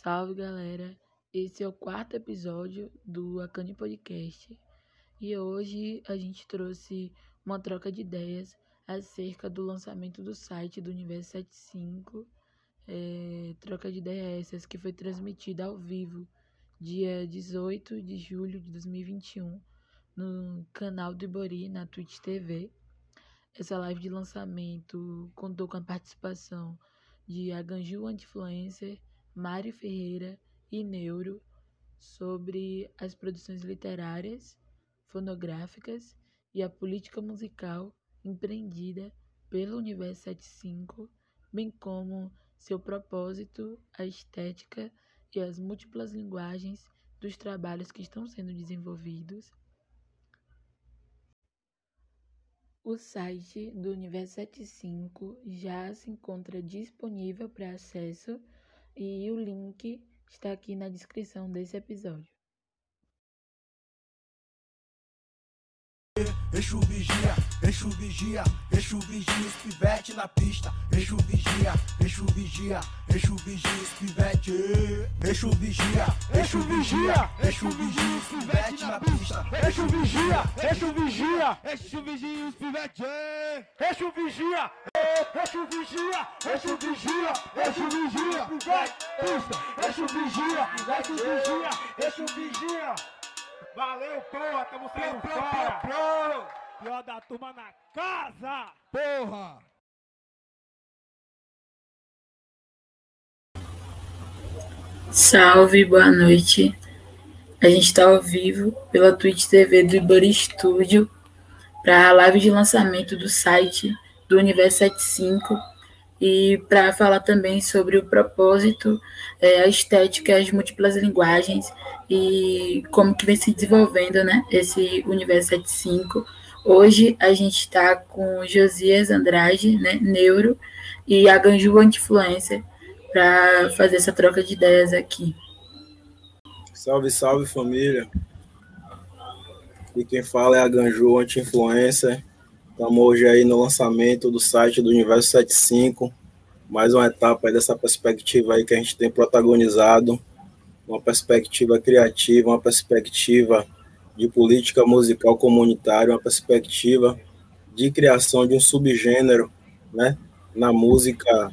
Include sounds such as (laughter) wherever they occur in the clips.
Salve galera, esse é o quarto episódio do Akane Podcast e hoje a gente trouxe uma troca de ideias acerca do lançamento do site do Universo 75. É, troca de ideias essas que foi transmitida ao vivo dia 18 de julho de 2021 no canal do Ibori na Twitch TV. Essa live de lançamento contou com a participação de Aganju Antifluencer, Mari Ferreira e Neuro sobre as produções literárias, fonográficas e a política musical empreendida pelo Universo 75, bem como seu propósito, a estética e as múltiplas linguagens dos trabalhos que estão sendo desenvolvidos. O site do Universo 75 já se encontra disponível para acesso e o link está aqui na descrição desse episódio. Exu vigia, Exu vigia, Exu vigia os pivete na pista. Exu vigia, Exu vigia, Exu vigia os pivete. Exu vigia, Exu vigia, Exu vigia os pivete na pista. Exu vigia, Exu vigia, Exu vigia os pivete. Exu vigia, Exu vigia, Exu vigia, Exu vigia, pivete, pista. Exu vigia, Exu vigia, Exu vigia. Valeu, porra, tamo saindo fora. Pior da turma na casa. Porra! Salve, boa noite. A gente está ao vivo pela Twitch TV do Ibori Studio para a live de lançamento do site do Universo 75 e para falar também sobre o propósito, é, a estética, as múltiplas linguagens e como que vem se desenvolvendo né, esse Universo 75. Hoje a gente está com Josias Andrade, né, neuro, e a Ganju Antifluencer para fazer essa troca de ideias aqui. Salve, salve família. E quem fala é a Ganju Anti-Influencer. Estamos hoje aí no lançamento do site do Universo 75. Mais uma etapa dessa perspectiva aí que a gente tem protagonizado. Uma perspectiva criativa, uma perspectiva de política musical comunitária, uma perspectiva de criação de um subgênero, né, na música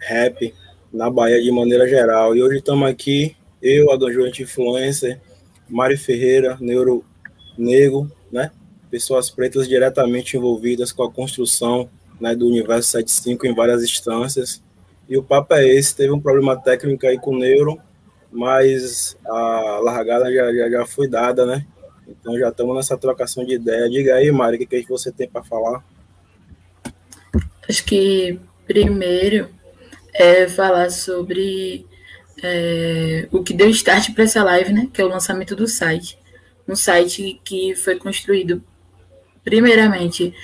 rap na Bahia de maneira geral. E hoje estamos aqui, eu, a Ganjoante Influencer, Mari Ferreira, Neuro Negro, né? Pessoas pretas diretamente envolvidas com a construção né, do Universo 75 em várias instâncias. E o papo é esse, teve um problema técnico aí com o Neuro, mas a largada já, já, já foi dada, né? Então já estamos nessa trocação de ideia. Diga aí, Mari, o que, que você tem para falar? Acho que primeiro é falar sobre é, o que deu start para essa live, né? Que é o lançamento do site. Um site que foi construído primeiramente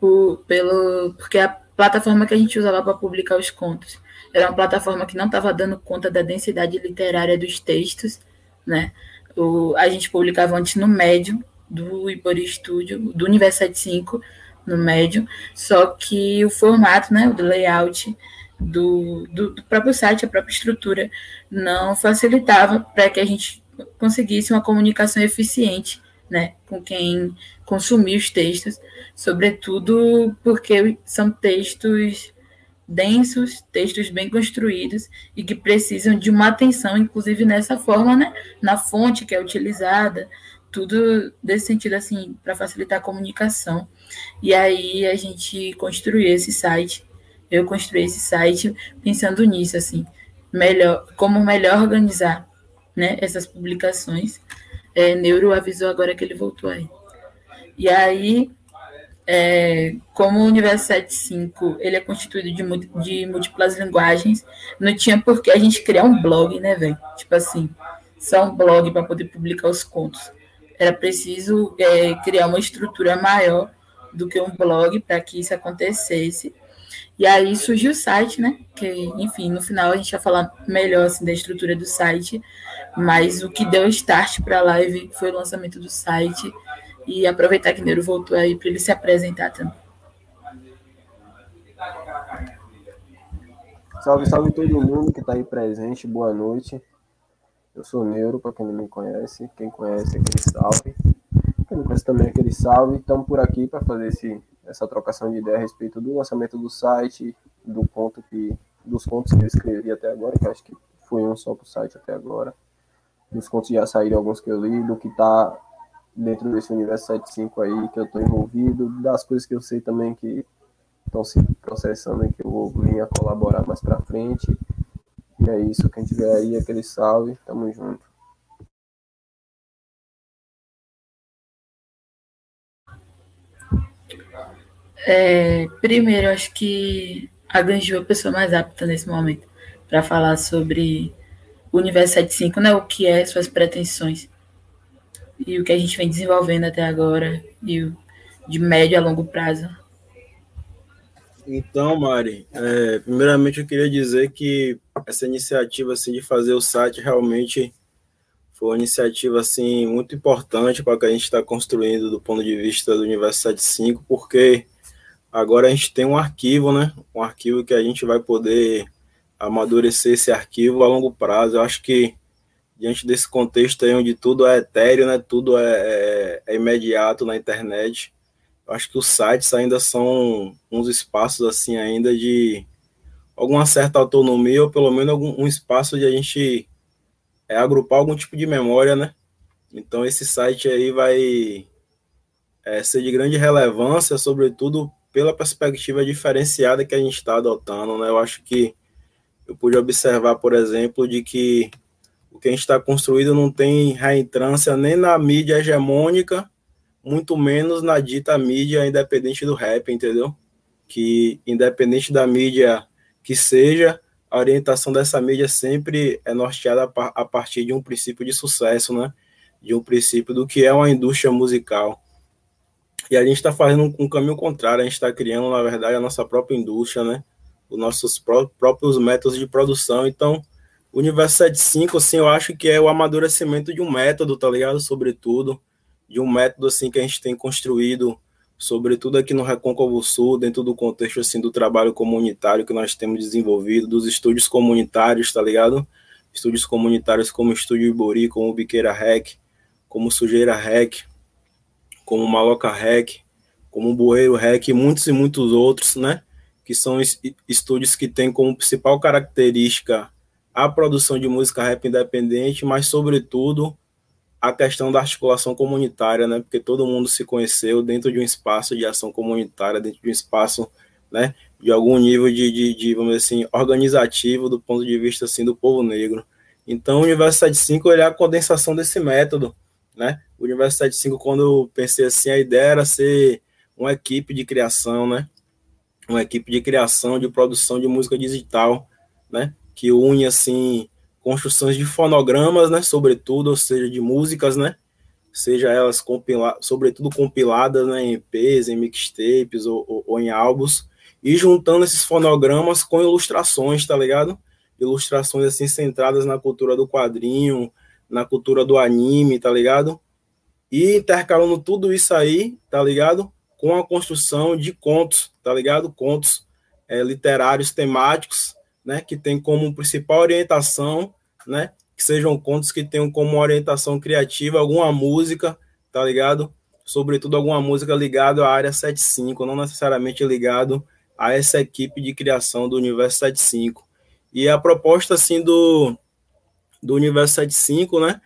por, pelo, porque a plataforma que a gente usava para publicar os contos era uma plataforma que não estava dando conta da densidade literária dos textos, né? O, a gente publicava antes no Medium do Ibori Studio, do Universo 75, no Medium, só que o formato, né, o layout do, do, do próprio site, a própria estrutura, não facilitava para que a gente conseguisse uma comunicação eficiente né, com quem consumia os textos, sobretudo porque são textos densos, textos bem construídos e que precisam de uma atenção, inclusive nessa forma, né, na fonte que é utilizada, tudo desse sentido assim para facilitar a comunicação. E aí a gente construiu esse site eu construí esse site pensando nisso, assim, melhor, como melhor organizar, né, essas publicações. É, Neuro avisou agora que ele voltou aí. E aí, é, como o Universo 75 ele é constituído de, de múltiplas linguagens, não tinha por que a gente criar um blog, né, velho? Tipo assim, só um blog para poder publicar os contos. Era preciso é, criar uma estrutura maior do que um blog para que isso acontecesse. E aí surgiu o site, né? Que, enfim, no final a gente vai falar melhor assim, da estrutura do site, mas o que deu start para a live foi o lançamento do site e aproveitar que Neiro voltou aí para ele se apresentar também. Salve, salve todo mundo que está aí presente, boa noite. Eu sou Neuro, para quem não me conhece. Quem conhece, aquele salve. Quem não conhece também, aquele salve. Estamos por aqui para fazer esse, essa trocação de ideia a respeito do lançamento do site, do ponto que, dos contos que eu escrevi até agora, que acho que foi um só para o site até agora. Dos contos já saíram alguns que eu li, do que está dentro desse universo 75 aí, que eu estou envolvido, das coisas que eu sei também que estão se processando e que eu vou vir a colaborar mais para frente. E é isso, quem tiver aí, aquele salve, tamo junto. É, primeiro, acho que a Ganju é a pessoa mais apta nesse momento para falar sobre o Universo 75, né? O que é, suas pretensões e o que a gente vem desenvolvendo até agora e o de médio a longo prazo. Então, Mari, é, primeiramente eu queria dizer que essa iniciativa assim de fazer o site realmente foi uma iniciativa assim muito importante para que a gente está construindo do ponto de vista do Universo 75, porque agora a gente tem um arquivo, né? Um arquivo que a gente vai poder amadurecer esse arquivo a longo prazo. Eu acho que diante desse contexto aí onde tudo é etéreo, né? Tudo é, é, é imediato na internet. Eu acho que os sites ainda são uns espaços assim ainda de alguma certa autonomia ou pelo menos algum um espaço de a gente é, agrupar algum tipo de memória, né? Então esse site aí vai é, ser de grande relevância, sobretudo pela perspectiva diferenciada que a gente está adotando, né? Eu acho que eu pude observar, por exemplo, de que o que a gente está construído não tem reentrância nem na mídia hegemônica, muito menos na dita mídia independente do rap, entendeu? Que independente da mídia que seja, a orientação dessa mídia sempre é norteada a partir de um princípio de sucesso, né? De um princípio do que é uma indústria musical. E a gente está fazendo um, caminho contrário, a gente está criando, na verdade, a nossa própria indústria, né? Os nossos pró próprios métodos de produção. Então, o Universo 75, assim, eu acho que é o amadurecimento de um método, tá ligado? Sobretudo, de um método, assim, que a gente tem construído sobretudo aqui no Recôncavo Sul, dentro do contexto assim do trabalho comunitário que nós temos desenvolvido, dos estúdios comunitários, tá ligado? Estúdios comunitários como o Estúdio Ibori, como o Biqueira Rec, como Sujeira Rec, como Maloca Rec, como Bueiro Rec muitos e muitos outros, né? Que são estúdios que têm como principal característica a produção de música rap independente, mas sobretudo a questão da articulação comunitária, né? Porque todo mundo se conheceu dentro de um espaço de ação comunitária, dentro de um espaço, né? De algum nível de, de, de vamos dizer assim, organizativo do ponto de vista assim do povo negro. Então, o Universo 75 ele é a condensação desse método, né? O Universo 75, quando eu pensei assim, a ideia era ser uma equipe de criação, né? Uma equipe de criação, de produção de música digital, né? Que une assim construções de fonogramas, né, sobretudo, ou seja, de músicas, né, seja elas compila sobretudo compiladas né, em EPs, em mixtapes ou, ou, ou, em álbuns, e juntando esses fonogramas com ilustrações, tá ligado? Ilustrações assim centradas na cultura do quadrinho, na cultura do anime, tá ligado? E intercalando tudo isso aí, tá ligado? Com a construção de contos, tá ligado? Contos é, literários temáticos, né, que tem como principal orientação, né, que sejam contos que tenham como orientação criativa alguma música, tá ligado? Sobretudo alguma música ligada à área 75, não necessariamente ligado a essa equipe de criação do Universo 75. E a proposta assim do do Universo 75, né,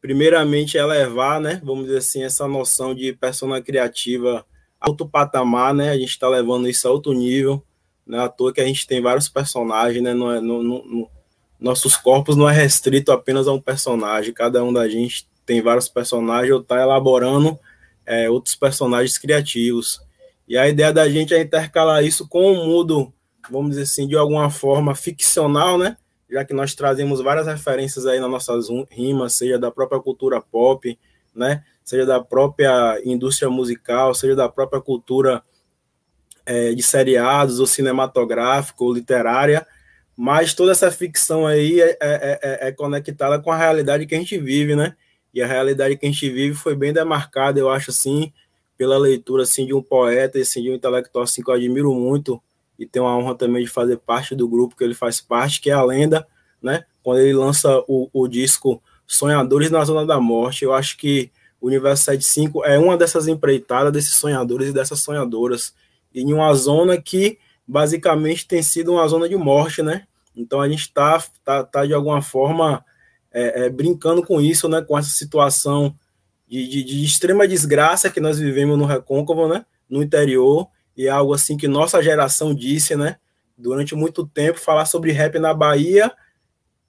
primeiramente é levar, né, vamos dizer assim, essa noção de persona criativa outro patamar, né? A gente está levando isso a outro nível não é à toa que a gente tem vários personagens, né? Não é, nossos corpos não é restrito apenas a um personagem. Cada um da gente tem vários personagens ou está elaborando é, outros personagens criativos. E a ideia da gente é intercalar isso com um mundo, vamos dizer assim, de alguma forma ficcional, né? Já que nós trazemos várias referências aí nas nossas rimas, seja da própria cultura pop, né? Seja da própria indústria musical, seja da própria cultura é, de seriados, ou cinematográfico, ou literária, mas toda essa ficção aí é, é, é, é, conectada com a realidade que a gente vive, né? E a realidade que a gente vive foi bem demarcada, eu acho assim, pela leitura assim de um poeta, assim, de um intelectual assim, que eu admiro muito, e tenho a honra também de fazer parte do grupo que ele faz parte, que é a Lenda, né? Quando ele lança o, o disco Sonhadores na Zona da Morte, eu acho que o Universo 75 é uma dessas empreitadas desses sonhadores e dessas sonhadoras, em uma zona que basicamente tem sido uma zona de morte, né? Então a gente está tá, tá, de alguma forma é, é, brincando com isso, né? Com essa situação de, de, de, extrema desgraça que nós vivemos no Recôncavo, né? No interior, e é algo assim que nossa geração disse, né? Durante muito tempo, falar sobre rap na Bahia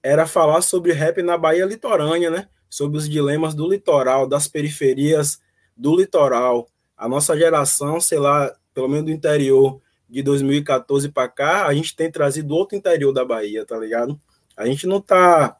era falar sobre rap na Bahia litorânea, né? Sobre os dilemas do litoral, das periferias do litoral. A nossa geração, sei lá, pelo menos do interior, de 2014 para cá, a gente tem trazido outro interior da Bahia, tá ligado? A gente não tá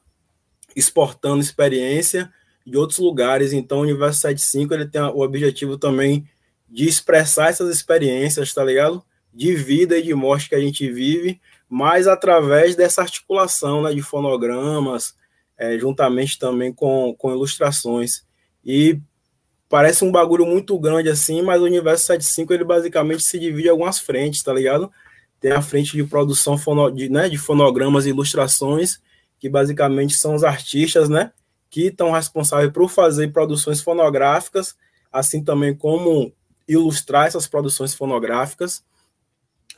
exportando experiência de outros lugares, então o Universo 75 ele tem o objetivo também de expressar essas experiências, tá ligado? De vida e de morte que a gente vive, mas através dessa articulação né, de fonogramas, é, juntamente também com, com ilustrações. E parece um bagulho muito grande assim, mas o universo 75 ele basicamente se divide em algumas frentes, tá ligado? Tem a frente de produção fono, de, né, de fonogramas e ilustrações, que basicamente são os artistas, né, que estão responsáveis por fazer produções fonográficas, assim também como ilustrar essas produções fonográficas.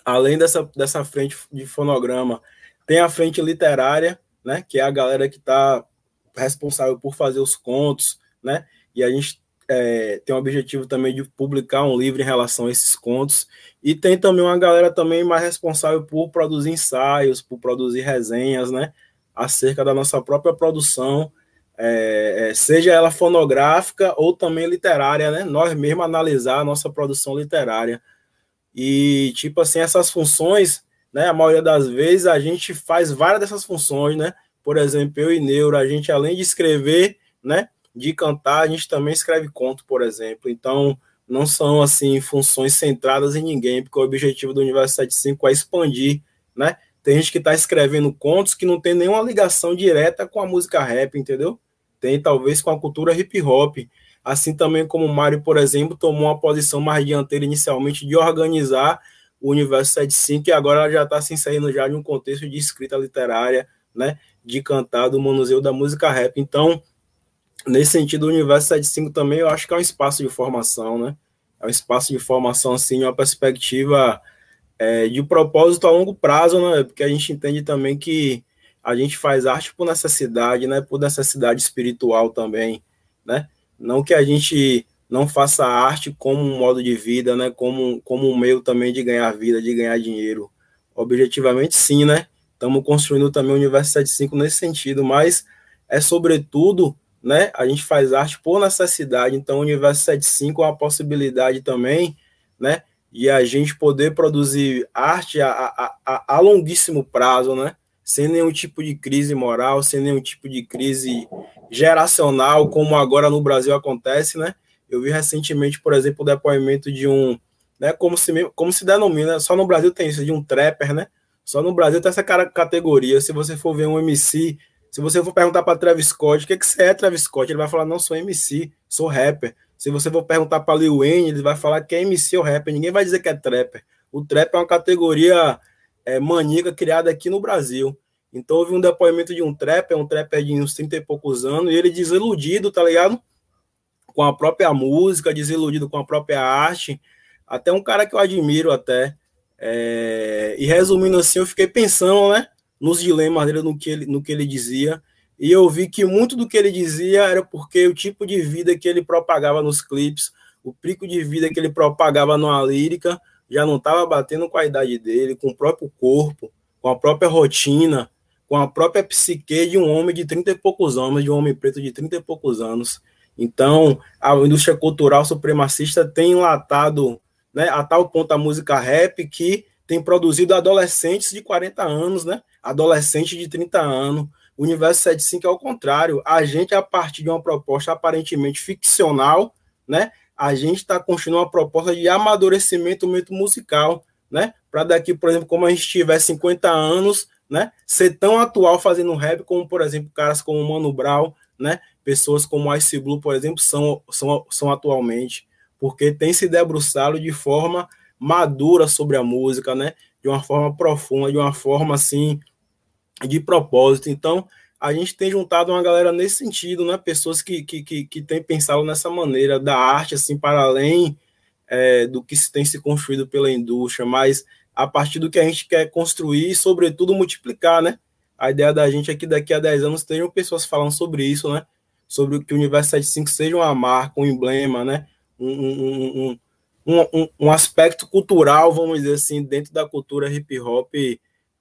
Além dessa, dessa frente de fonograma, tem a frente literária, né, que é a galera que está responsável por fazer os contos, né, e a gente é, tem o objetivo também de publicar um livro em relação a esses contos, e tem também uma galera também mais responsável por produzir ensaios, por produzir resenhas, né, acerca da nossa própria produção, é, é seja ela fonográfica ou também literária, né, nós mesmos analisar a nossa produção literária, e, tipo assim, essas funções, né, a maioria das vezes a gente faz várias dessas funções, né, por exemplo, eu e Neuro, a gente além de escrever, né, de cantar, a gente também escreve conto, por exemplo. Então, não são assim funções centradas em ninguém, porque o objetivo do Universo 75 é expandir, né? Tem gente que está escrevendo contos que não tem nenhuma ligação direta com a música rap, entendeu? Tem talvez com a cultura hip hop. Assim também como o Mário, por exemplo, tomou uma posição mais dianteira inicialmente de organizar o Universo 75 e agora já está se inserindo já em um contexto de escrita literária, né? De cantar do Museu da Música Rap. Então, nesse sentido, o Universo 75 também eu acho que é um espaço de formação, né? É um espaço de formação, assim, uma perspectiva é, de propósito a longo prazo, né? Porque a gente entende também que a gente faz arte por necessidade, né? Por necessidade espiritual também, né? Não que a gente não faça arte como um modo de vida, né? Como, como um meio também de ganhar vida, de ganhar dinheiro. Objetivamente, sim, né? Estamos construindo também o Universo 75 nesse sentido, mas é sobretudo né? A gente faz arte por necessidade, então o Universo 75 é uma possibilidade também, né? De a gente poder produzir arte a, a, a, a longuíssimo prazo, né? Sem nenhum tipo de crise moral, sem nenhum tipo de crise geracional, como agora no Brasil acontece, né? Eu vi recentemente, por exemplo, o depoimento de um, né, como se como se denomina, só no Brasil tem isso de um trapper, né? Só no Brasil tem essa categoria. Se você for ver um MC se você for perguntar para Travis Scott, o que, que você é, Travis Scott? Ele vai falar, não, sou MC, sou rapper. Se você for perguntar para Lil Wayne, ele vai falar que é MC ou rapper. Ninguém vai dizer que é trapper. O trap é uma categoria é, maníaca criada aqui no Brasil. Então houve um depoimento de um trapper, um trapper de uns 30 e poucos anos, e ele desiludido, tá ligado? Com a própria música, desiludido com a própria arte. Até um cara que eu admiro até. É... E resumindo assim, eu fiquei pensando, né? nos dilemas dele, no que ele, no que ele dizia. E eu vi que muito do que ele dizia era porque o tipo de vida que ele propagava nos clipes, o pico de vida que ele propagava numa lírica, já não estava batendo com a idade dele, com o próprio corpo, com a própria rotina, com a própria psique de um homem de 30 e poucos anos, de um homem preto de 30 e poucos anos. Então, a indústria cultural supremacista tem enlatado né, a tal ponto a música rap que tem produzido adolescentes de 40 anos, né? adolescente de 30 anos. O Universo 75 é o contrário. A gente, a partir de uma proposta aparentemente ficcional, né? A gente está construindo uma proposta de amadurecimento musical, né? Para daqui, por exemplo, como a gente tiver 50 anos, né? Ser tão atual fazendo rap como, por exemplo, caras como Mano Brown, né? Pessoas como Ice Blue, por exemplo, são, são, são atualmente. Porque tem se debruçado de forma madura sobre a música, né? de uma forma profunda, de uma forma assim de propósito. Então, a gente tem juntado uma galera nesse sentido, né? Pessoas que, que, que, que têm pensado nessa maneira da arte, assim, para além é, do que se tem se construído pela indústria, mas a partir do que a gente quer construir e, sobretudo, multiplicar, né? A ideia da gente é que daqui a 10 anos tenham pessoas falando sobre isso, né? Sobre que o Universo 75 seja uma marca, um emblema, né? Um, um, um, um, um aspecto cultural, vamos dizer assim, dentro da cultura hip hop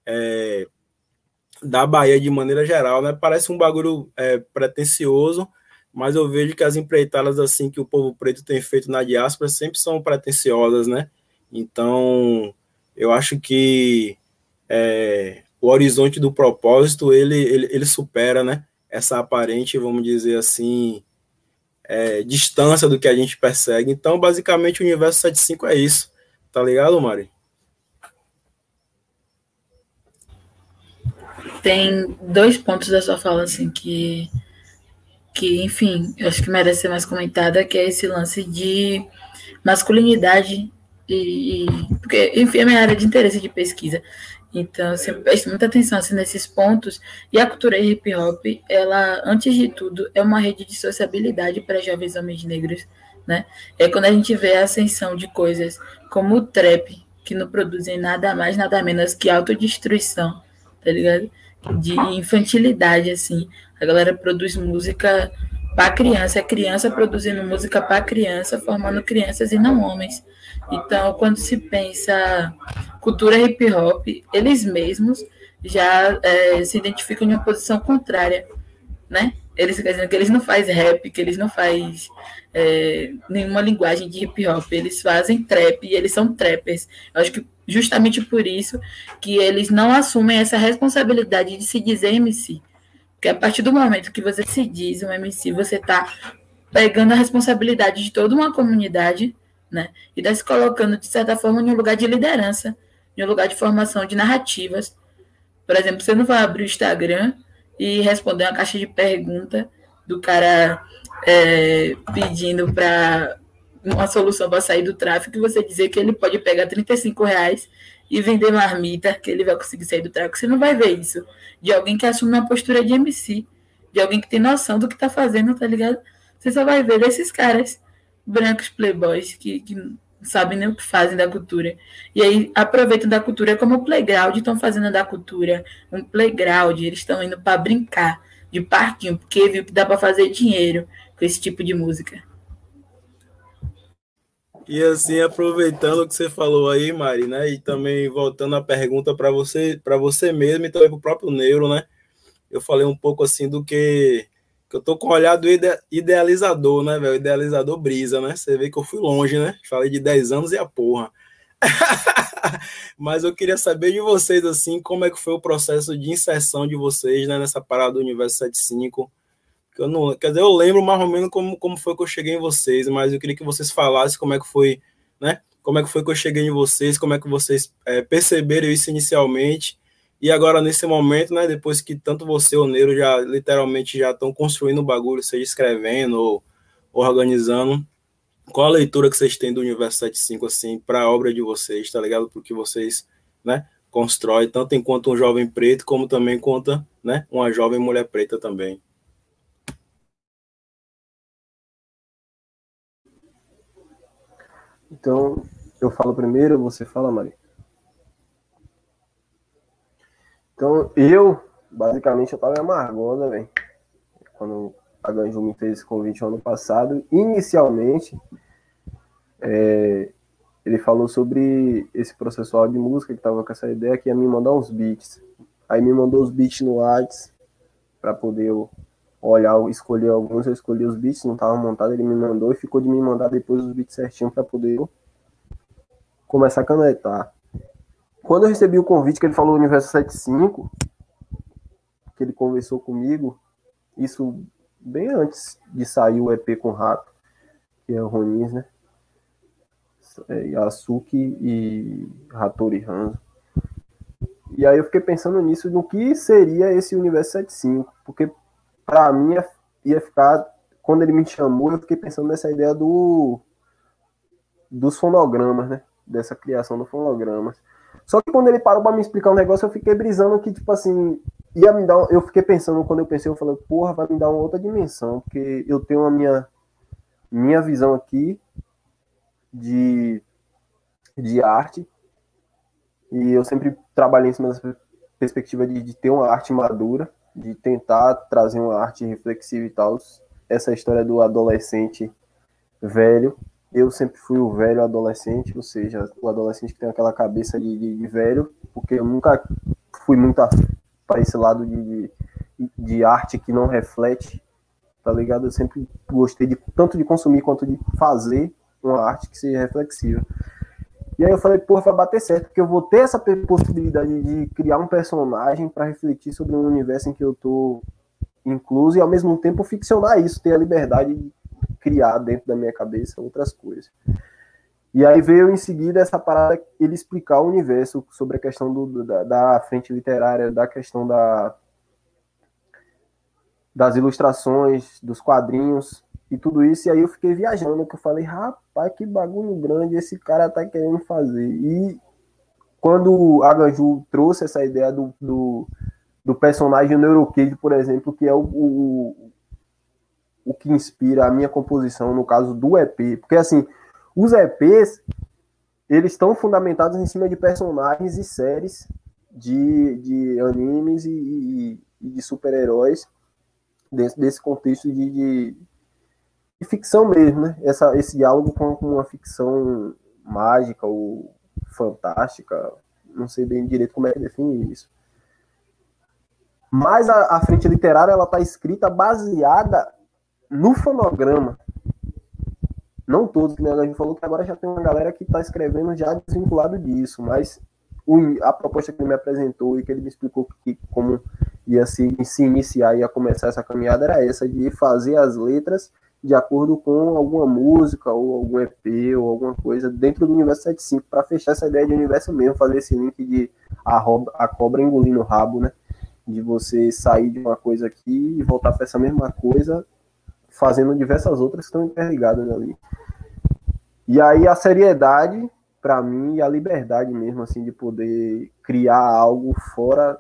é, da Bahia de maneira geral, né? Parece um bagulho é, pretencioso, mas eu vejo que as empreitadas assim que o povo preto tem feito na diáspora sempre são pretenciosas, né? Então, eu acho que é, o horizonte do propósito ele, ele, ele, supera, né? Essa aparente, vamos dizer assim, é, distância do que a gente persegue. Então, basicamente, o universo 75 é isso, tá ligado, Mari? tem dois pontos da sua fala, assim, que, que enfim, eu acho que merece ser mais comentada, que é esse lance de masculinidade e, e porque, enfim, é minha área de interesse de pesquisa. Então, sempre presto muita atenção assim, nesses pontos. E a cultura hip hop, ela, antes de tudo, é uma rede de sociabilidade para jovens homens negros, né? É quando a gente vê a ascensão de coisas como o trap, que não produzem nada mais, nada menos que autodestruição, tá ligado? de infantilidade, assim. A galera produz música para criança, é criança produzindo música para criança, formando crianças e não homens. Então, quando se pensa cultura hip hop, eles mesmos já é, se identificam em uma posição contrária, né? Eles dizendo que eles não fazem rap, que eles não fazem é, nenhuma linguagem de hip hop, eles fazem trap e eles são trappers. Eu acho que justamente por isso que eles não assumem essa responsabilidade de se dizer MC. Porque a partir do momento que você se diz um MC, você está pegando a responsabilidade de toda uma comunidade, né? E está se colocando, de certa forma, em um lugar de liderança, em um lugar de formação de narrativas. Por exemplo, você não vai abrir o Instagram e responder uma caixa de pergunta do cara é, pedindo para uma solução para sair do tráfico e você dizer que ele pode pegar 35 reais e vender marmita, que ele vai conseguir sair do tráfico. Você não vai ver isso de alguém que assume uma postura de MC, de alguém que tem noção do que está fazendo, tá ligado? Você só vai ver desses caras brancos playboys que, que não sabem nem o que fazem da cultura. E aí aproveitam da cultura como playground, estão fazendo da cultura um playground, eles estão indo para brincar de parquinho, porque viu que dá para fazer dinheiro com esse tipo de música. E assim, aproveitando o que você falou aí, Mari, né? E também voltando a pergunta para você, para você mesmo e também para o próprio Neuro, né? Eu falei um pouco assim do que, que eu tô com o olhar do ide, idealizador, né, velho? Idealizador brisa, né? Você vê que eu fui longe, né? Falei de 10 anos e a porra. (laughs) Mas eu queria saber de vocês, assim, como é que foi o processo de inserção de vocês né, nessa parada do Universo 75 eu não, quer dizer, eu lembro mais ou menos como, como foi que eu cheguei em vocês, mas eu queria que vocês falassem como é que foi, né? Como é que foi que eu cheguei em vocês, como é que vocês é, perceberam isso inicialmente, e agora nesse momento, né, depois que tanto você o Neiro já literalmente já estão construindo o bagulho, seja escrevendo ou, ou organizando, qual a leitura que vocês têm do Universo 75, assim, para a obra de vocês, tá ligado? Porque vocês, né, constrói tanto enquanto um jovem preto, como também conta, né, uma jovem mulher preta também. Então, eu falo primeiro, você fala, Maria. Então, eu, basicamente, eu tava em amargosa, velho. Quando a Ganju me fez esse convite ano passado, inicialmente, é, ele falou sobre esse processual de música, que tava com essa ideia que ia me mandar uns beats. Aí me mandou os beats no WhatsApp, para poder eu olhar, escolher alguns, eu escolhi os beats, não estava montado, ele me mandou e ficou de me mandar depois os beats certinho para poder começar a canetar. Quando eu recebi o convite que ele falou Universo 75, que ele conversou comigo, isso bem antes de sair o EP com o Rato, que é o Ronins, né? É, Yasuki e Hattori Hanzo. E aí eu fiquei pensando nisso, no que seria esse Universo 75, porque para mim ia ficar quando ele me chamou, eu fiquei pensando nessa ideia do dos fonogramas, né? Dessa criação do fonogramas. Só que quando ele parou pra me explicar um negócio, eu fiquei brisando que, tipo assim, ia me dar. Eu fiquei pensando, quando eu pensei, eu falei, porra, vai me dar uma outra dimensão, porque eu tenho a minha, minha visão aqui de, de arte, e eu sempre trabalhei em cima dessa perspectiva de, de ter uma arte madura, de tentar trazer uma arte reflexiva e tal. Essa história do adolescente velho. Eu sempre fui o velho adolescente, ou seja, o adolescente que tem aquela cabeça de, de, de velho, porque eu nunca fui muito para esse lado de, de, de, arte que não reflete, tá ligado? Eu sempre gostei de tanto de consumir quanto de fazer uma arte que seja reflexiva. E aí eu falei, porra, vai bater certo, porque eu vou ter essa possibilidade de criar um personagem para refletir sobre um universo em que eu tô incluso e ao mesmo tempo ficcionar isso, ter a liberdade de criar dentro da minha cabeça outras coisas. E aí veio em seguida essa parada, ele explicar o universo sobre a questão do, da, da frente literária, da questão da, das ilustrações, dos quadrinhos e tudo isso. E aí eu fiquei viajando, que eu falei, rapaz, que bagulho grande esse cara tá querendo fazer. E quando a Ganju trouxe essa ideia do, do, do personagem Neurocade, por exemplo, que é o, o, o que inspira a minha composição, no caso do EP. Porque, assim, os EPs, eles estão fundamentados em cima de personagens e séries de, de animes e, e, e de super-heróis desse, desse contexto de, de, de, ficção mesmo, né? Essa, esse diálogo com, uma ficção mágica ou fantástica, não sei bem direito como é que define isso. Mas a, a frente literária ela está escrita baseada no fonograma, não todos, que a gente falou que agora já tem uma galera que está escrevendo já desvinculado disso, mas o, a proposta que ele me apresentou e que ele me explicou que, como ia se, se iniciar e ia começar essa caminhada era essa, de fazer as letras de acordo com alguma música ou algum EP ou alguma coisa dentro do universo 75 para fechar essa ideia de universo mesmo, fazer esse link de a, roda, a cobra engolindo o rabo, né? De você sair de uma coisa aqui e voltar para essa mesma coisa fazendo diversas outras que estão interligadas ali. E aí a seriedade, para mim, e a liberdade mesmo, assim, de poder criar algo fora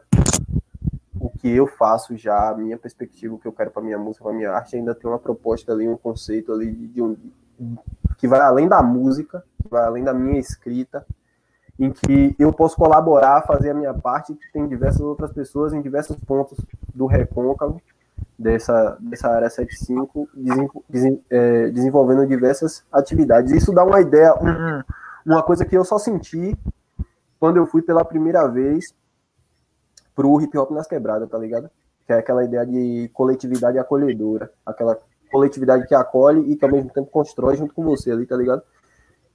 que eu faço já, a minha perspectiva, o que eu quero para minha música, para minha arte, ainda tem uma proposta ali, um conceito ali de, de um, que vai além da música, vai além da minha escrita, em que eu posso colaborar, fazer a minha parte, que tem diversas outras pessoas em diversos pontos do recôncavo, dessa, dessa área 75, desen, desen, é, desenvolvendo diversas atividades. Isso dá uma ideia, um, uma coisa que eu só senti quando eu fui pela primeira vez pro hip hop nas quebradas, tá ligado? Que é aquela ideia de coletividade acolhedora, aquela coletividade que acolhe e que ao mesmo tempo constrói junto com você ali, tá ligado?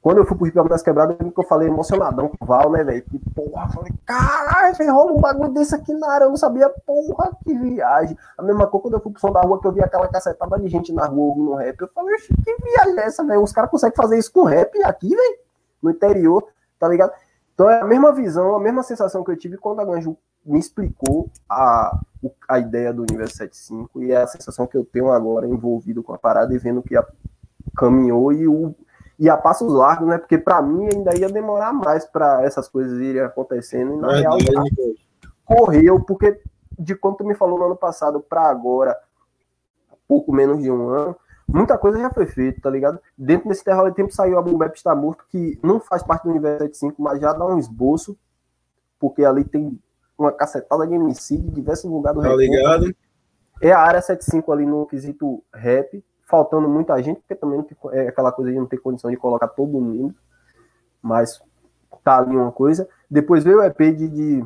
Quando eu fui pro Hip Hop das Quebradas, eu falei emocionadão com o Val, né, velho? Que porra, falei, caralho, rola um bagulho desse aqui na área, eu não sabia, porra, que viagem. A mesma coisa quando eu fui pro som da rua, que eu vi aquela cacetada de gente na rua ouvindo rap, eu falei, que viagem é essa, velho? Os caras conseguem fazer isso com rap aqui, velho? No interior, tá ligado? Então é a mesma visão, a mesma sensação que eu tive quando a Ganju me explicou a, a ideia do Universo 75 e a sensação que eu tenho agora envolvido com a parada e vendo que a, caminhou e o e a passos largos, né? Porque para mim ainda ia demorar mais para essas coisas irem acontecendo. E na real, correu, porque de quanto me falou no ano passado para agora, pouco menos de um ano, muita coisa já foi feita, tá ligado? Dentro desse intervalo de tempo saiu a Boom Está Morto, que não faz parte do universo 75, mas já dá um esboço, porque ali tem uma cacetada de MC de diversos lugares do Tá ligado? É a área 75 ali no quesito rap, faltando muita gente, porque também é aquela coisa de não ter condição de colocar todo mundo, mas tá ali uma coisa. Depois veio o EP de, de,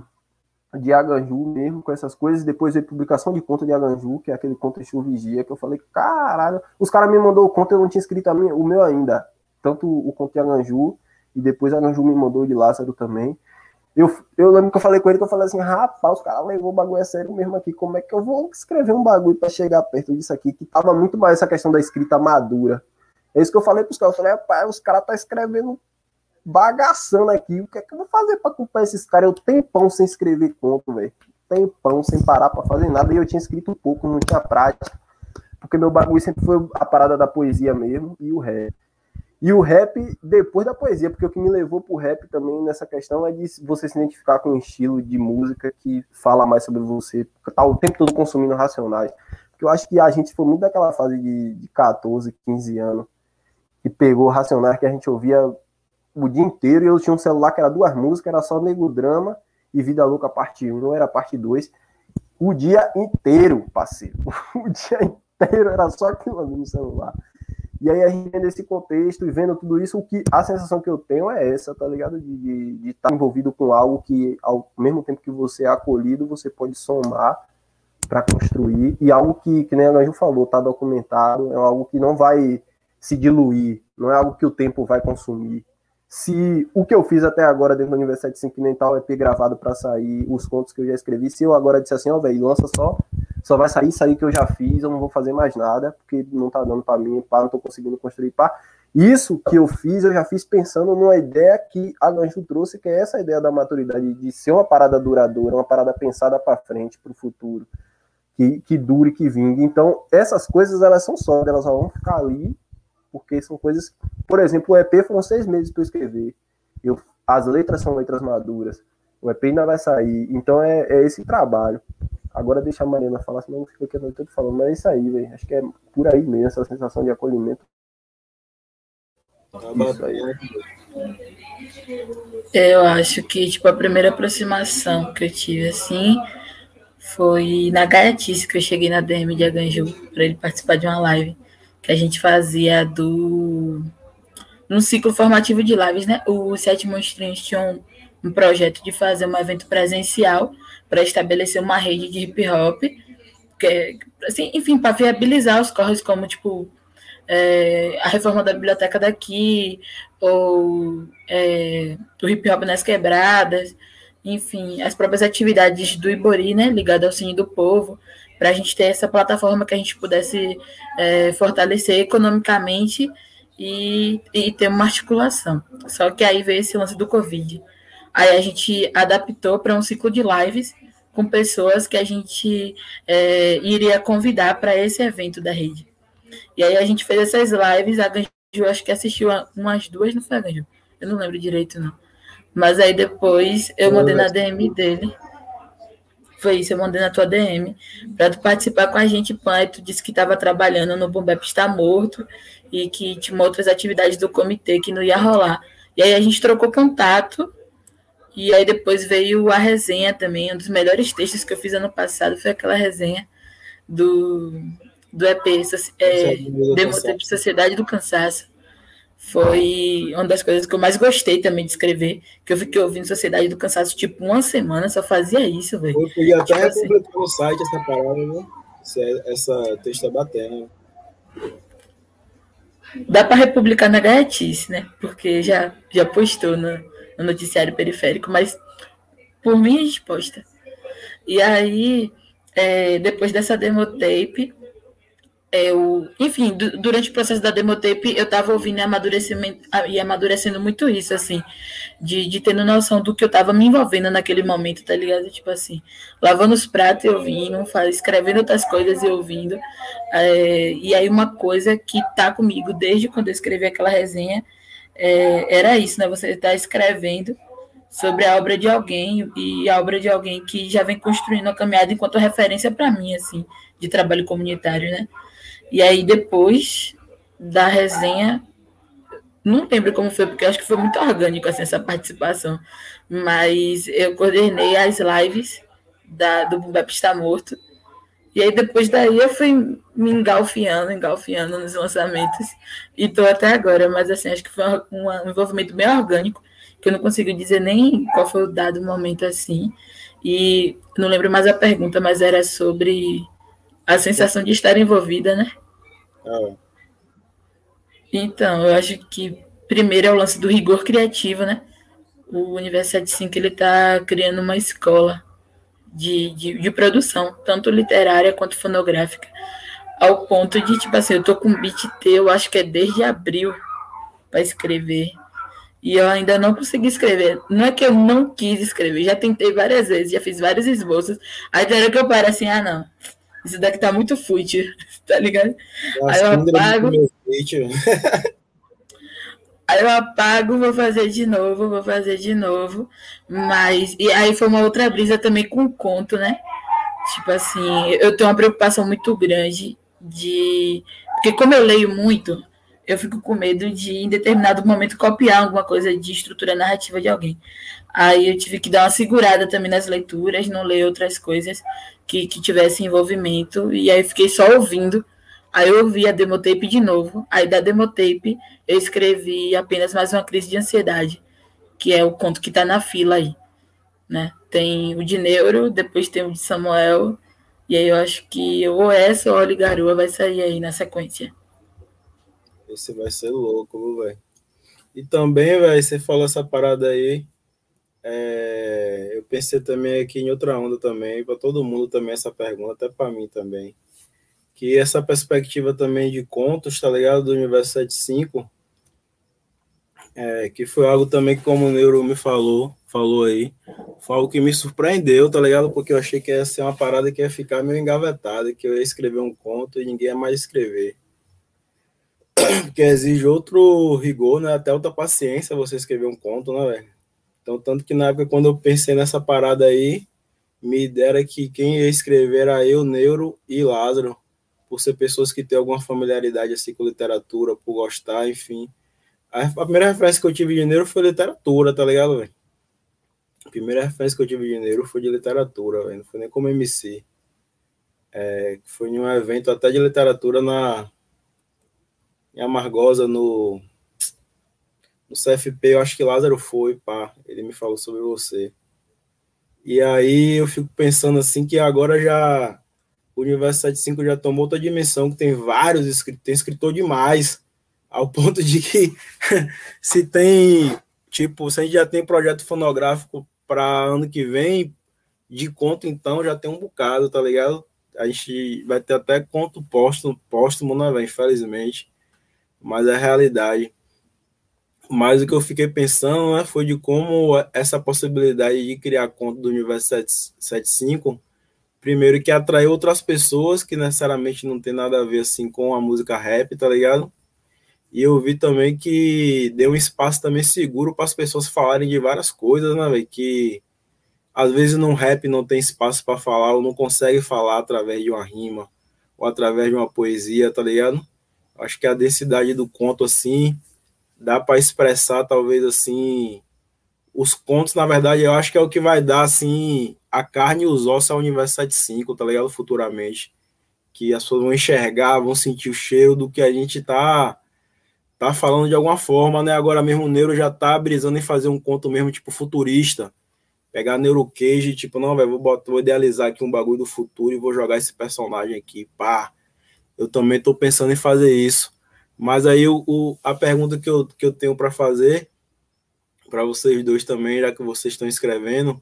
de Aganju mesmo, com essas coisas. Depois veio a publicação de conta de Aganju, que é aquele conta de Vigia, que eu falei, caralho, os caras me mandou o conta, eu não tinha escrito a minha, o meu ainda. Tanto o conto de Aganju, e depois a Aganju me mandou de Lázaro também. Eu, eu lembro que eu falei com ele que eu falei assim, rapaz, os caras levou o bagulho a sério mesmo aqui. Como é que eu vou escrever um bagulho para chegar perto disso aqui? Que tava muito mais essa questão da escrita madura. É isso que eu falei pros caras. Eu falei, rapaz, os caras tá escrevendo bagaçando aqui. O que é que eu vou fazer para culpar esses caras? Eu tempão sem escrever conto, velho. Tempão sem parar para fazer nada. E eu tinha escrito um pouco, não tinha prática. Porque meu bagulho sempre foi a parada da poesia mesmo e o rap. E o rap depois da poesia, porque o que me levou pro rap também nessa questão é de você se identificar com um estilo de música que fala mais sobre você, tá o tempo todo consumindo racionais. Porque eu acho que a gente foi muito daquela fase de, de 14, 15 anos, que pegou racionais que a gente ouvia o dia inteiro, e eu tinha um celular que era duas músicas, era só Nego Drama e Vida Louca parte 1, não era parte 2. O dia inteiro, parceiro. (laughs) O dia inteiro era só aquilo ali no celular. E aí a gente vendo esse contexto e vendo tudo isso, o que a sensação que eu tenho é essa, tá ligado? De estar tá envolvido com algo que, ao mesmo tempo que você é acolhido, você pode somar para construir. E algo que, que nem a Anjo falou, tá documentado, é algo que não vai se diluir, não é algo que o tempo vai consumir. Se o que eu fiz até agora dentro da Universidade de Sentimental é ter gravado para sair os contos que eu já escrevi, se eu agora disser assim, ó, oh, velho, lança só só vai sair aí que eu já fiz, eu não vou fazer mais nada, porque não tá dando para mim, pá, não tô conseguindo construir pá. Isso que eu fiz, eu já fiz pensando numa ideia que a Ganju trouxe, que é essa ideia da maturidade, de ser uma parada duradoura, uma parada pensada para frente, para o futuro, que, que dure, que vingue. Então, essas coisas, elas são sólidas, elas só vão ficar ali, porque são coisas. Por exemplo, o EP foram seis meses para eu escrever. Eu, as letras são letras maduras. O EP ainda vai sair. Então, é, é esse trabalho. Agora deixa a Mariana falar, senão fica aqui a noite toda falando. Mas é isso aí, velho. Acho que é por aí mesmo, essa sensação de acolhimento. Isso aí. Eu acho que, tipo, a primeira aproximação que eu tive, assim, foi na gaiatice que eu cheguei na DM de Aganju para ele participar de uma live que a gente fazia do... num ciclo formativo de lives, né? O Sete Monstrinhos tinha um, um projeto de fazer um evento presencial para estabelecer uma rede de hip hop, que, assim, enfim, para viabilizar os corres como tipo é, a reforma da biblioteca daqui, ou é, o hip hop nas quebradas, enfim, as próprias atividades do Ibori, né, ligado ao Cine do Povo, para a gente ter essa plataforma que a gente pudesse é, fortalecer economicamente e, e ter uma articulação. Só que aí veio esse lance do Covid. Aí a gente adaptou para um ciclo de lives com pessoas que a gente é, iria convidar para esse evento da rede. E aí a gente fez essas lives, a Ganju acho que assistiu umas duas, não foi a Ganju? Eu não lembro direito, não. Mas aí depois eu mandei na DM dele. Foi isso, eu mandei na tua DM para tu participar com a gente, Pan, e tu disse que estava trabalhando no Bombep Está Morto e que tinha outras atividades do comitê que não ia rolar. E aí a gente trocou contato e aí depois veio a resenha também, um dos melhores textos que eu fiz ano passado foi aquela resenha do, do EP, é, Demotempo Sociedade do Cansaço. Foi uma das coisas que eu mais gostei também de escrever, que eu fiquei ouvindo Sociedade do Cansaço tipo uma semana, só fazia isso, velho. Eu podia até tipo assim. republicar no site essa parada, né? Essa texto é batendo. Dá para republicar na gaiatice, né? Porque já, já postou no, no noticiário periférico, mas por minha resposta. E aí, é, depois dessa demotape, eu, enfim, durante o processo da demotape, eu estava ouvindo e amadurecimento, e amadurecendo muito isso, assim, de, de tendo noção do que eu estava me envolvendo naquele momento, tá ligado? Tipo assim, lavando os pratos e ouvindo, escrevendo outras coisas e ouvindo. É, e aí, uma coisa que tá comigo desde quando eu escrevi aquela resenha é, era isso, né? Você está escrevendo sobre a obra de alguém e a obra de alguém que já vem construindo a caminhada enquanto referência para mim, assim, de trabalho comunitário, né? E aí depois da resenha, não lembro como foi, porque acho que foi muito orgânico assim, essa participação, mas eu coordenei as lives da, do Bumbap Está Morto, e aí depois daí eu fui me engalfiando, engalfiando nos lançamentos e tô até agora, mas assim, acho que foi um, envolvimento bem orgânico, que eu não consigo dizer nem qual foi o dado momento assim. E não lembro mais a pergunta, mas era sobre a sensação de estar envolvida, né? É. Então, eu acho que primeiro é o lance do rigor criativo, né? O Universo 75 ele está criando uma escola de, de, de, produção, tanto literária quanto fonográfica, ao ponto de, tipo assim, eu tô com beat T, eu acho que é desde abril para escrever. E eu ainda não consegui escrever. Não é que eu não quis escrever, já tentei várias vezes, já fiz vários esboços. Aí tem hora que eu paro assim, ah não, isso daqui tá muito fútil, (laughs) tá ligado? Nossa, aí eu apago. Aí eu apago, vou fazer de novo, vou fazer de novo. Mas. E aí foi uma outra brisa também com conto, né? Tipo assim, eu tenho uma preocupação muito grande de. Porque como eu leio muito, eu fico com medo de, em determinado momento, copiar alguma coisa de estrutura narrativa de alguém. Aí eu tive que dar uma segurada também nas leituras, não ler outras coisas que, que tivessem envolvimento. E aí fiquei só ouvindo. Aí eu ouvi a demotape de novo. Aí da demotape eu escrevi apenas mais uma crise de ansiedade, que é o conto que está na fila aí. Né? Tem o de Neuro, depois tem o de Samuel. E aí eu acho que ou essa ou a Garoa vai sair aí na sequência. Esse vai ser louco, velho. E também, velho, você falou essa parada aí. É, eu pensei também aqui em outra onda também, para todo mundo também essa pergunta, até para mim também. Que essa perspectiva também de contos, tá ligado? Do universo 75, é, que foi algo também que, como o Neuro me falou, falou aí, foi algo que me surpreendeu, tá ligado? Porque eu achei que ia ser uma parada que ia ficar meio engavetada, que eu ia escrever um conto e ninguém ia mais escrever. (clears throat) Porque exige outro rigor, né? Até outra paciência você escrever um conto, né, velho? Então, tanto que na época, quando eu pensei nessa parada aí, me dera que quem ia escrever era eu, Neuro e Lázaro, por ser pessoas que têm alguma familiaridade assim com literatura, por gostar, enfim. A, primeira referência que eu tive de Neuro foi literatura, tá ligado, velho? A primeira referência que eu tive de Neuro foi de literatura, velho. Não foi nem como MC. É, foi em um evento até de literatura na em Amargosa, no no CFP, eu acho que Lázaro foi, pá, ele me falou sobre você. E aí eu fico pensando assim que agora já o Universo 75 já tomou outra dimensão, que tem vários escritores, tem escritor demais, ao (laughs) ponto de que (laughs) se tem, tipo, se a gente já tem projeto fonográfico para ano que vem, de conto então já tem um bocado, tá ligado? A gente vai ter até conto póstumo, póstumo né, infelizmente, mas é a realidade. Mas o que eu fiquei pensando né, foi de como essa possibilidade de criar conta do Universo 75, primeiro que atraiu outras pessoas que necessariamente não tem nada a ver assim com a música rap, tá ligado? E eu vi também que deu um espaço também seguro para as pessoas falarem de várias coisas, né, véio? Que às vezes no rap não tem espaço para falar, ou não consegue falar através de uma rima, ou através de uma poesia, tá ligado? Acho que a densidade do conto, assim, dá para expressar talvez assim os contos, na verdade, eu acho que é o que vai dar assim a carne e os ossos ao universo 75, tá ligado? Futuramente. Que as pessoas vão enxergar, vão sentir o cheiro do que a gente tá tá falando de alguma forma, né? Agora mesmo o Neuro já tá brisando em fazer um conto mesmo tipo futurista. Pegar Neuro Cage, tipo, não, velho, vou, botar, vou idealizar aqui um bagulho do futuro e vou jogar esse personagem aqui, pá. Eu também tô pensando em fazer isso. Mas aí o, o, a pergunta que eu, que eu tenho para fazer para vocês dois também, já que vocês estão escrevendo,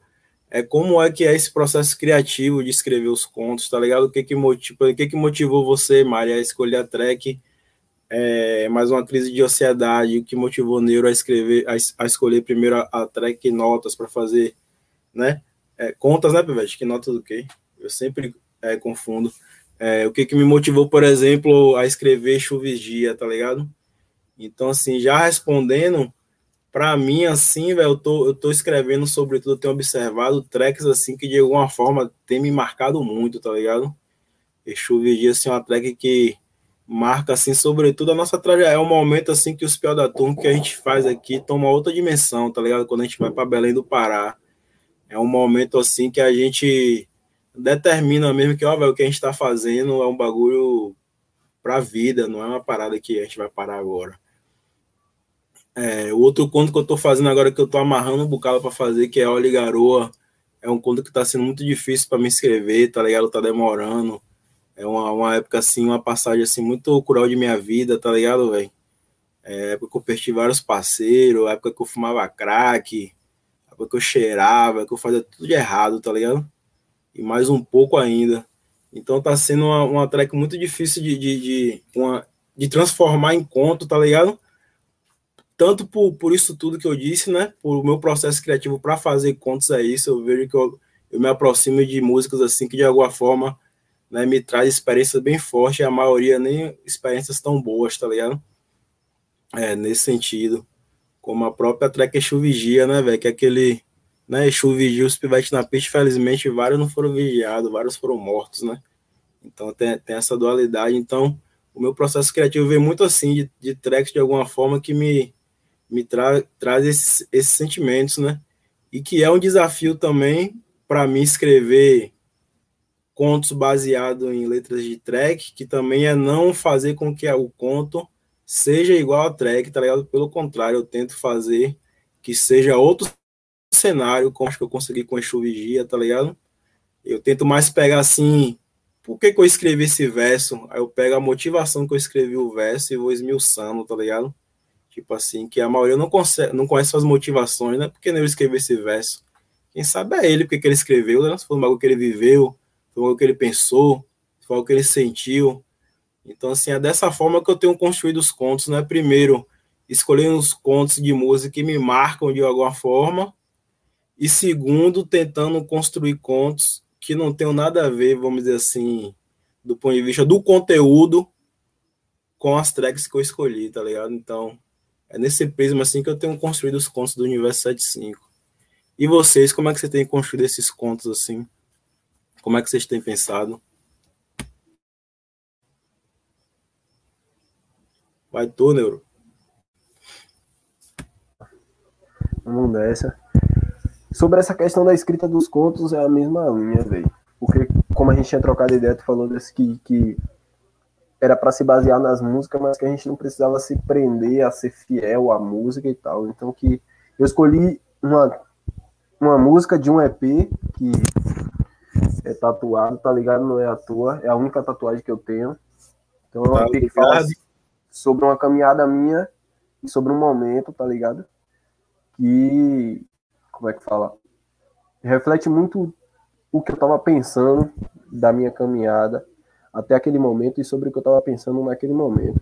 é como é que é esse processo criativo de escrever os contos, tá ligado? O que que, motiva, o que, que motivou você, Maria, a escolher a track? É, mais uma crise de ansiedade, o que motivou Neuro a escrever, a, a escolher primeiro a, a track notas para fazer, né? É, contas, né, Pivete? Que notas do quê? Eu sempre é, confundo. É, o que, que me motivou, por exemplo, a escrever Chuvigia, tá ligado? Então, assim, já respondendo, para mim, assim, velho, eu tô, eu tô escrevendo, sobretudo, tenho observado tracks, assim, que de alguma forma tem me marcado muito, tá ligado? E Chuvigia, assim, é uma track que marca, assim, sobretudo a nossa trajetória. É um momento, assim, que os pior da turma que a gente faz aqui toma outra dimensão, tá ligado? Quando a gente vai para Belém do Pará. É um momento, assim, que a gente determina mesmo que, ó, véio, o que a gente está fazendo é um bagulho para a vida, não é uma parada que a gente vai parar agora. É, o outro conto que eu estou fazendo agora, que eu estou amarrando um bocado para fazer, que é Olhe Garoa, é um conto que está sendo muito difícil para me escrever, tá ligado? Tá demorando. É uma, uma época, assim, uma passagem, assim, muito cruel de minha vida, tá ligado, velho? É época que eu perdi vários parceiros, época que eu fumava crack, época que eu cheirava, que eu fazia tudo de errado, tá ligado? E mais um pouco ainda. Então tá sendo uma, uma track muito difícil de, de, de, uma, de transformar em conto, tá ligado? Tanto por, por isso tudo que eu disse, né? Por meu processo criativo para fazer contos é isso. Eu vejo que eu, eu me aproximo de músicas assim que de alguma forma né, me traz experiências bem fortes, a maioria nem experiências tão boas, tá ligado? É, nesse sentido. como a própria track Exu Vigia, né, velho? Que é aquele, né, Exu Vigia, os pivetes na pista, felizmente vários não foram vigiados, vários foram mortos, né? Então tem, tem essa dualidade. Então, o meu processo criativo vem muito assim, de, de tracks de alguma forma que me, me tra, traz esses, esses sentimentos, né? E que é um desafio também para mim escrever contos baseados em letras de track, que também é não fazer com que o conto seja igual a track, tá ligado? Pelo contrário, eu tento fazer que seja outro cenário, como acho que eu consegui com a Vigia, tá ligado? Eu tento mais pegar assim, por que, que eu escrevi esse verso? Aí eu pego a motivação que eu escrevi o verso e vou esmiuçando, tá ligado? Tipo assim, que a maioria não, consegue, não conhece as motivações, né? Por que eu escrevi esse verso? Quem sabe é ele, porque que ele escreveu, né? Se foi bagulho que ele viveu, foi o que ele pensou, foi o que ele sentiu. Então, assim, é dessa forma que eu tenho construído os contos, né? Primeiro, escolhendo os contos de música que me marcam de alguma forma, e segundo, tentando construir contos que não tenham nada a ver, vamos dizer assim, do ponto de vista do conteúdo com as tracks que eu escolhi, tá ligado? Então, é nesse prisma assim que eu tenho construído os contos do Universo 75. E vocês, como é que você tem construído esses contos assim? Como é que vocês têm pensado? Vai tu, Neuro. Vamos nessa. Sobre essa questão da escrita dos contos, é a mesma linha, velho. Porque, como a gente tinha trocado ideia, tu falou desse que, que era para se basear nas músicas, mas que a gente não precisava se prender a ser fiel à música e tal. Então, que eu escolhi uma, uma música de um EP que é tatuado, tá ligado? Não é à toa, é a única tatuagem que eu tenho. Então eu tá tenho que falar sobre uma caminhada minha e sobre um momento, tá ligado? Que, como é que fala? Reflete muito o que eu tava pensando da minha caminhada até aquele momento e sobre o que eu tava pensando naquele momento.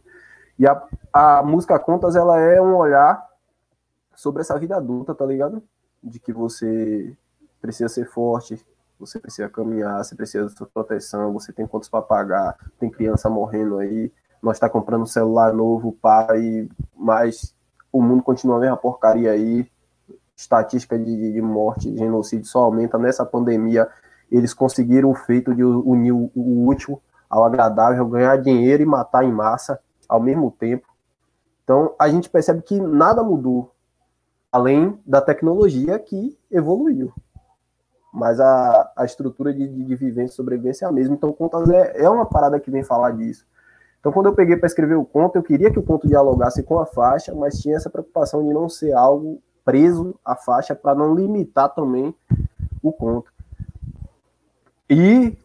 E a, a música Contas, ela é um olhar sobre essa vida adulta, tá ligado? De que você precisa ser forte, você precisa caminhar, você precisa de sua proteção, você tem contas para pagar, tem criança morrendo aí, nós está comprando um celular novo, pai, mas o mundo continua a mesma porcaria aí, estatística de, de morte, de genocídio só aumenta. Nessa pandemia, eles conseguiram o feito de unir o útil ao agradável, ganhar dinheiro e matar em massa ao mesmo tempo. Então, a gente percebe que nada mudou, além da tecnologia que evoluiu mas a, a estrutura de, de, vivência e sobrevivência é a mesma. Então, Contas é, é uma parada que vem falar disso. Então, quando eu peguei para escrever o conto, eu queria que o conto dialogasse com a faixa, mas tinha essa preocupação de não ser algo preso à faixa para não limitar também o conto. E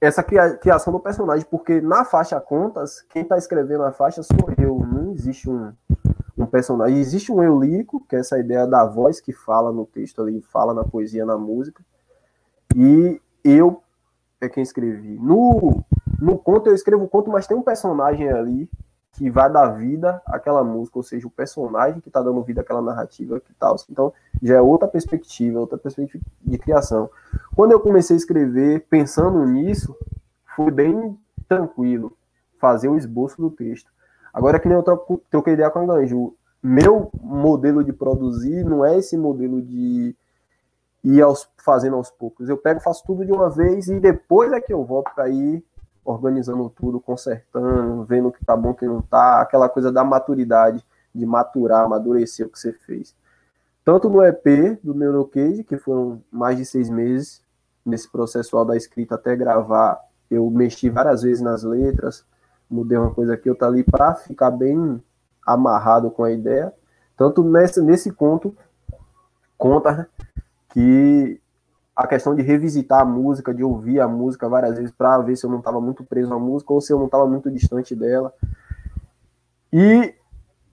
essa criação do personagem, porque na faixa Contas, quem está escrevendo a faixa sou eu, não existe um, um personagem. Existe um eu lírico, que é essa ideia da voz que fala no texto ali, fala na poesia, na música. E eu é quem escrevi. No, no conto eu escrevo o conto, mas tem um personagem ali que vai dar vida àquela música, ou seja, o personagem que está dando vida àquela narrativa que tal. Então já é outra perspectiva, outra perspectiva de criação. Quando eu comecei a escrever pensando nisso, foi bem tranquilo fazer o esboço do texto. Agora que nem eu troquei ideia com a Ganju, meu modelo de produzir não é esse modelo de ir aos, fazendo aos poucos. Eu pego, faço tudo de uma vez e depois é que eu volto para ir organizando tudo, consertando, vendo o que tá bom, o que não tá, aquela coisa da maturidade, de maturar, amadurecer o que você fez. Tanto no EP do Neurocase, que foram mais de seis meses nesse processo da escrita até gravar, eu mexi várias vezes nas letras, mudei uma coisa aqui, outra ali, para ficar bem amarrado com a ideia. Tanto nesse, nesse conto, conta que a questão de revisitar a música, de ouvir a música várias vezes para ver se eu não estava muito preso à música ou se eu não estava muito distante dela. E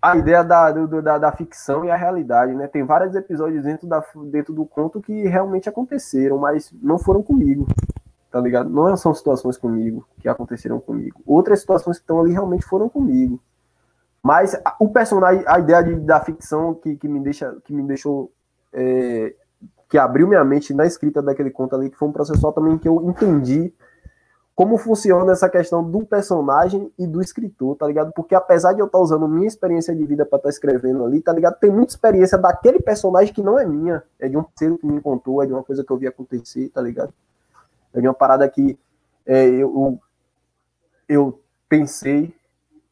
a ideia da, do, da, da, ficção e a realidade, né? Tem vários episódios dentro, da, dentro do conto que realmente aconteceram, mas não foram comigo tá ligado? Não são situações comigo que aconteceram comigo. Outras situações que estão ali realmente foram comigo. Mas o personagem, a ideia de, da ficção que, que me deixa, que me deixou, é, que abriu minha mente na escrita daquele conto ali, que foi um processo também que eu entendi como funciona essa questão do personagem e do escritor, tá ligado? Porque apesar de eu estar usando minha experiência de vida para estar tá escrevendo ali, tá ligado? Tem muita experiência daquele personagem que não é minha, é de um ser que me contou, é de uma coisa que eu vi acontecer, tá ligado? É de uma parada que é, eu, eu pensei,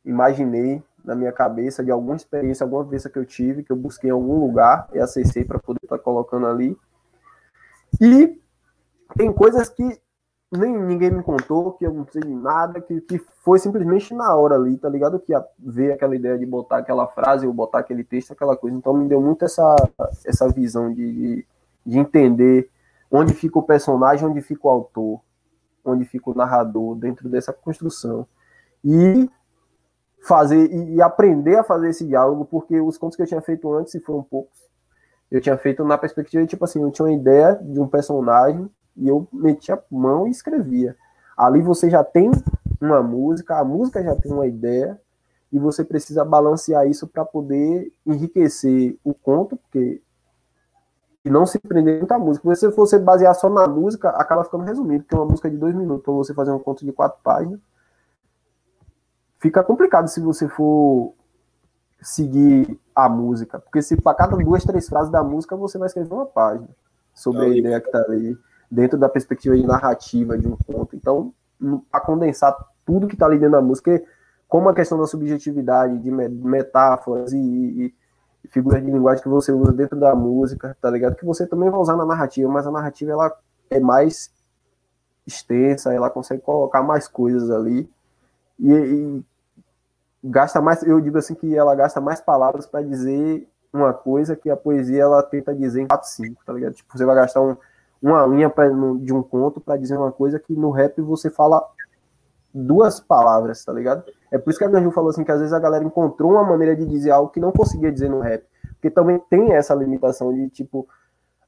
imaginei na minha cabeça de alguma experiência, alguma vez que eu tive, que eu busquei em algum lugar e acessei para poder estar tá colocando ali. E tem coisas que nem ninguém me contou, que eu não sei de nada, que, que foi simplesmente na hora ali, tá ligado? Que ver aquela ideia de botar aquela frase ou botar aquele texto, aquela coisa. Então me deu muito essa, essa visão de, de, de entender onde fica o personagem, onde fica o autor, onde fica o narrador dentro dessa construção. E fazer e, e aprender a fazer esse diálogo, porque os contos que eu tinha feito antes, se foram poucos, eu tinha feito na perspectiva de, tipo assim, eu tinha uma ideia de um personagem e eu metia a mão e escrevia. Ali você já tem uma música, a música já tem uma ideia, e você precisa balancear isso para poder enriquecer o conto, porque e não se prender muito à música. Porque se você basear só na música, acaba ficando resumido, porque é uma música de dois minutos, para você fazer um conto de quatro páginas, fica complicado se você for seguir a música, porque se para cada duas, três frases da música você vai escrever uma página sobre a ideia que está ali dentro da perspectiva de narrativa de um ponto. Então, para condensar tudo que está ali dentro da música, como a questão da subjetividade, de metáforas e, e, e, figuras de linguagem que você usa dentro da música, tá ligado? Que você também vai usar na narrativa, mas a narrativa ela é mais extensa, ela consegue colocar mais coisas ali e, e gasta mais, eu digo assim que ela gasta mais palavras para dizer uma coisa que a poesia ela tenta dizer em 4, 5, tá ligado? Tipo, você vai gastar um uma linha pra, no, de um conto para dizer uma coisa que no rap você fala duas palavras, tá ligado? É por isso que a Ganju falou assim que às vezes a galera encontrou uma maneira de dizer algo que não conseguia dizer no rap. Porque também tem essa limitação de tipo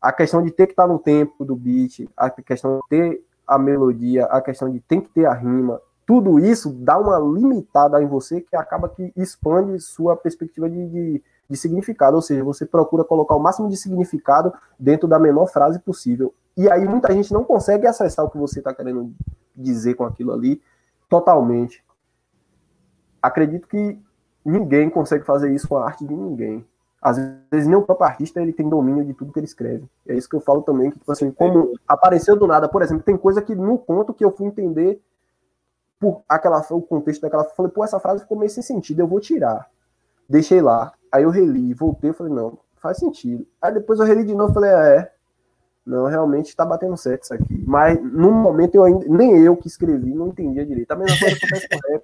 a questão de ter que estar no tempo do beat, a questão de ter a melodia, a questão de tem que ter a rima, tudo isso dá uma limitada em você que acaba que expande sua perspectiva de, de de significado, ou seja, você procura colocar o máximo de significado dentro da menor frase possível. E aí muita gente não consegue acessar o que você está querendo dizer com aquilo ali totalmente. Acredito que ninguém consegue fazer isso com a arte de ninguém. Às vezes nem o próprio artista ele tem domínio de tudo que ele escreve. É isso que eu falo também, que tipo assim, como apareceu do nada, por exemplo, tem coisa que no conto que eu fui entender por aquela o contexto daquela, falei, pô, essa frase ficou meio sem sentido, eu vou tirar. Deixei lá. Aí eu reli, voltei, falei, não, faz sentido. Aí depois eu reli de novo, falei, ah, é, não, realmente tá batendo certo isso aqui. Mas no momento eu ainda, nem eu que escrevi, não entendia direito. A mesma coisa acontece com rap.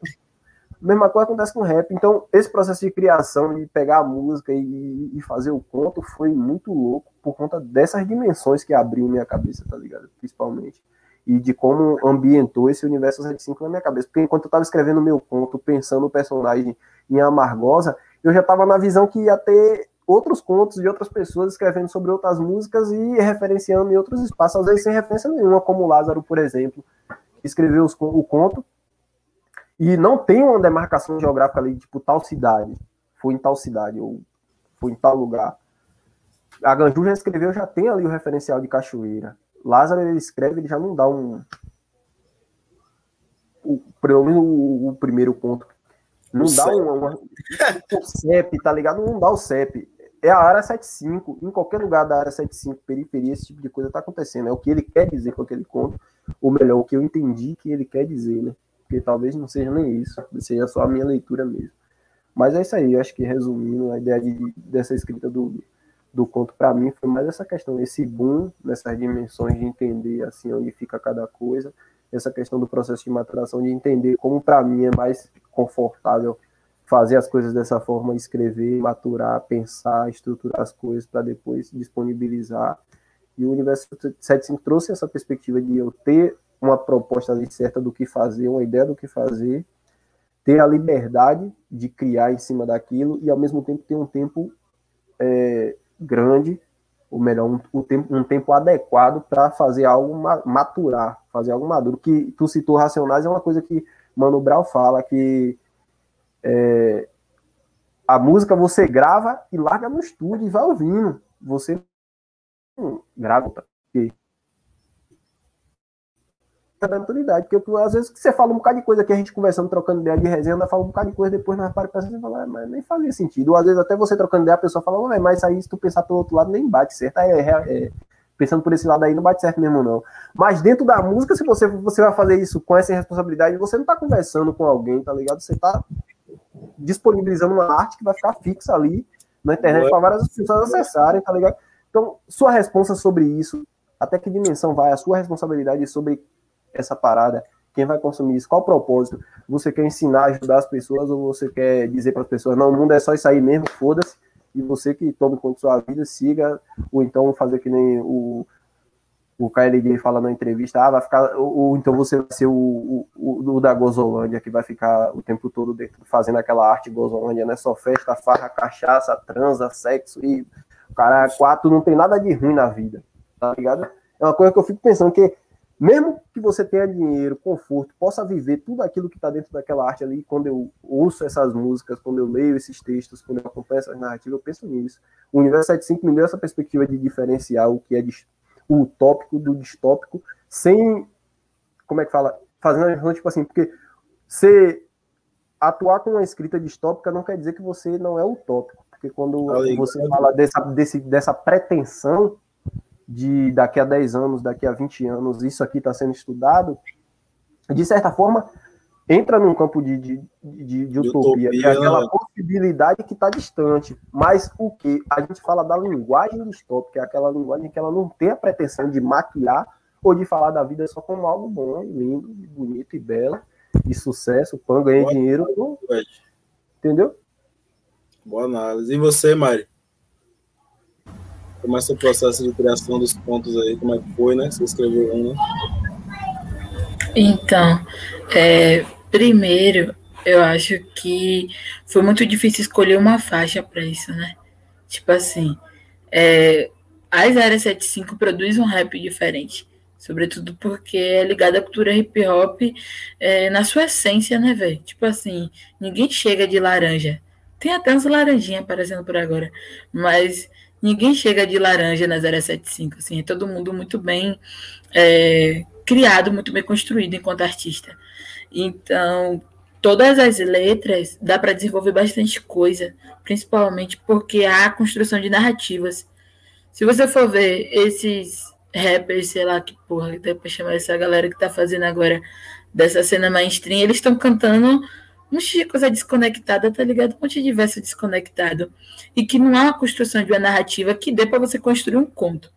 A mesma coisa acontece com rap. Então, esse processo de criação, de pegar a música e, e fazer o conto, foi muito louco por conta dessas dimensões que abriu minha cabeça, tá ligado? Principalmente. E de como ambientou esse universo 75 na minha cabeça. Porque enquanto eu tava escrevendo meu conto, pensando o personagem em Amargosa, eu já estava na visão que ia ter outros contos de outras pessoas escrevendo sobre outras músicas e referenciando em outros espaços, às vezes sem referência nenhuma, como Lázaro, por exemplo, que escreveu os, o conto e não tem uma demarcação geográfica ali, tipo tal cidade, foi em tal cidade, ou foi em tal lugar. A Ganju já escreveu, já tem ali o referencial de Cachoeira. Lázaro, ele escreve, ele já não dá um. O, pelo menos o, o primeiro conto não dá uma, uma, o CEP, tá ligado? Não dá o CEP. É a área 75. Em qualquer lugar da área 75, periferia, esse tipo de coisa tá acontecendo. É o que ele quer dizer com aquele conto. Ou melhor, o que eu entendi que ele quer dizer, né? Porque talvez não seja nem isso. Seja só a minha leitura mesmo. Mas é isso aí. Eu acho que resumindo, a ideia de, dessa escrita do, do conto para mim foi mais essa questão, esse boom nessas dimensões de entender assim onde fica cada coisa essa questão do processo de maturação, de entender como para mim é mais confortável fazer as coisas dessa forma, escrever, maturar, pensar, estruturar as coisas para depois disponibilizar. E o Universo 75 trouxe essa perspectiva de eu ter uma proposta ali certa do que fazer, uma ideia do que fazer, ter a liberdade de criar em cima daquilo e ao mesmo tempo ter um tempo é, grande ou melhor, um, um, tempo, um tempo adequado para fazer algo maturar, fazer algo maduro. Que tu citou Racionais é uma coisa que Mano Brown fala que é, a música você grava e larga no estúdio e vai ouvindo. Você grava, porque da maturidade. Porque às vezes você fala um bocado de coisa que a gente conversando, trocando ideia de resenha, fala um bocado de coisa, depois nós para e fala, ah, mas nem fazia sentido. Ou às vezes até você trocando ideia, a pessoa fala, mas aí se tu pensar pelo outro lado, nem bate certo. Aí, é, é, pensando por esse lado aí, não bate certo mesmo, não. Mas dentro da música, se você, você vai fazer isso com essa responsabilidade, você não tá conversando com alguém, tá ligado? Você tá disponibilizando uma arte que vai ficar fixa ali na internet para várias pessoas acessarem, tá ligado? Então, sua resposta sobre isso, até que dimensão vai a sua responsabilidade sobre essa parada? Quem vai consumir isso? Qual o propósito? Você quer ensinar, ajudar as pessoas ou você quer dizer para as pessoas, não, o mundo é só isso aí mesmo, foda-se, e você que tome conta da sua vida, siga, ou então fazer que nem o, o KLG fala na entrevista, ah, vai ficar, ou, ou então você vai ser o, o, o, da Gozolândia, que vai ficar o tempo todo dentro, fazendo aquela arte Gozolândia, né? Só festa, farra, cachaça, transa, sexo, e o cara, quatro, não tem nada de ruim na vida, tá ligado? É uma coisa que eu fico pensando que mesmo que você tenha dinheiro, conforto, possa viver tudo aquilo que está dentro daquela arte ali, quando eu ouço essas músicas, quando eu leio esses textos, quando eu acompanho essas narrativas, eu penso nisso. O Universo 75 me deu essa perspectiva de diferenciar o que é o utópico do distópico, sem, como é que fala, fazendo tipo assim, porque você atuar com uma escrita distópica não quer dizer que você não é utópico, porque quando você fala dessa, desse, dessa pretensão, de daqui a 10 anos, daqui a 20 anos, isso aqui está sendo estudado, de certa forma, entra num campo de, de, de, de utopia, utopia, que é aquela né? possibilidade que está distante. Mas o que? A gente fala da linguagem distópica, que é aquela linguagem que ela não tem a pretensão de maquiar ou de falar da vida só como algo bom, lindo, bonito e belo, e sucesso, pão, ganha dinheiro. Entendeu? Boa análise. E você, Mari? Como é o processo de criação dos pontos aí? Como é que foi, né? Você escreveu um, né? Então, é, primeiro, eu acho que foi muito difícil escolher uma faixa para isso, né? Tipo assim, é, as 075 produz um rap diferente. Sobretudo porque é ligado à cultura hip hop é, na sua essência, né, velho? Tipo assim, ninguém chega de laranja. Tem até uns laranjinha aparecendo por agora. Mas ninguém chega de laranja na 075, assim, é todo mundo muito bem é, criado, muito bem construído enquanto artista. Então, todas as letras dá para desenvolver bastante coisa, principalmente porque há construção de narrativas. Se você for ver esses rappers, sei lá que porra, pra chamar essa galera que tá fazendo agora dessa cena mainstream, eles estão cantando um monte de coisa desconectada, tá ligado? Um monte de verso desconectado. E que não há uma construção de uma narrativa que dê para você construir um conto.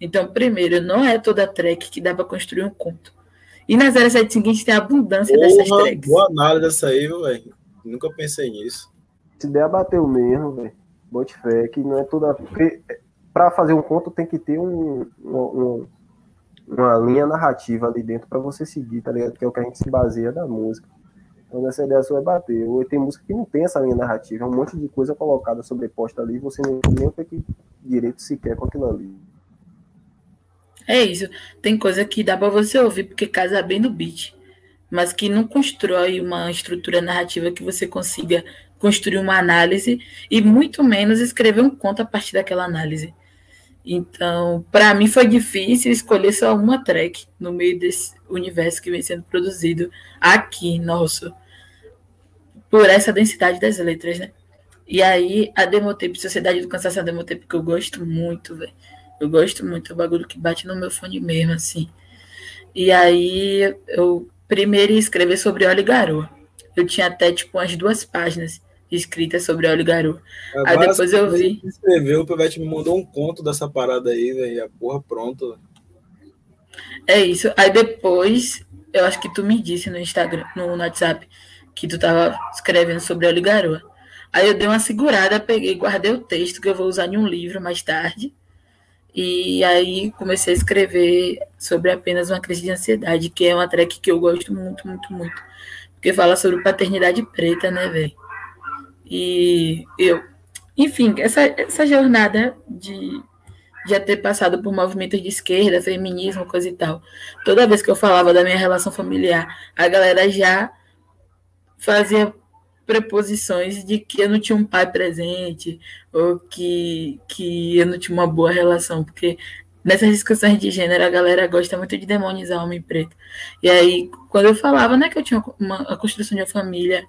Então, primeiro, não é toda track que dá para construir um conto. E na 075 a gente tem abundância Porra, dessas tracks. Boa análise dessa aí, velho. Nunca pensei nisso. Se der bateu mesmo, velho. Bote fé, que não é toda. Porque para fazer um conto tem que ter um, um, uma linha narrativa ali dentro para você seguir, tá ligado? Que é o que a gente se baseia da música. Quando essa ideia sua é bater. Ou tem música que não tem essa linha narrativa, é um monte de coisa colocada sobreposta ali, você não tem nem o que direito sequer com aquilo ali. É isso. Tem coisa que dá para você ouvir porque casa bem no beat, mas que não constrói uma estrutura narrativa que você consiga construir uma análise e muito menos escrever um conto a partir daquela análise. Então, para mim foi difícil escolher só uma track no meio desse universo que vem sendo produzido aqui nosso por essa densidade das letras, né? E aí, a Demotape, Sociedade do Cansaço, a Demotape, que eu gosto muito, velho. Eu gosto muito, é o bagulho que bate no meu fone mesmo, assim. E aí, eu primeiro ia escrever sobre óleo e garoa. Eu tinha até, tipo, umas duas páginas escritas sobre óleo e garoa. aí depois eu vi... Escreveu, o Pivete me mandou um conto dessa parada aí, velho, a porra pronto. É isso. Aí depois, eu acho que tu me disse no Instagram, no WhatsApp, que tu tava escrevendo sobre a Garoa. Aí eu dei uma segurada, peguei, guardei o texto que eu vou usar em um livro mais tarde. E aí comecei a escrever sobre apenas uma crise de ansiedade, que é uma track que eu gosto muito, muito, muito. Porque fala sobre paternidade preta, né, velho? E eu, enfim, essa, essa jornada de já ter passado por movimentos de esquerda, feminismo, coisa e tal. Toda vez que eu falava da minha relação familiar, a galera já fazia preposições de que eu não tinha um pai presente ou que, que eu não tinha uma boa relação, porque nessas discussões de gênero, a galera gosta muito de demonizar homem preto. E aí, quando eu falava, né, que eu tinha uma, a construção de uma família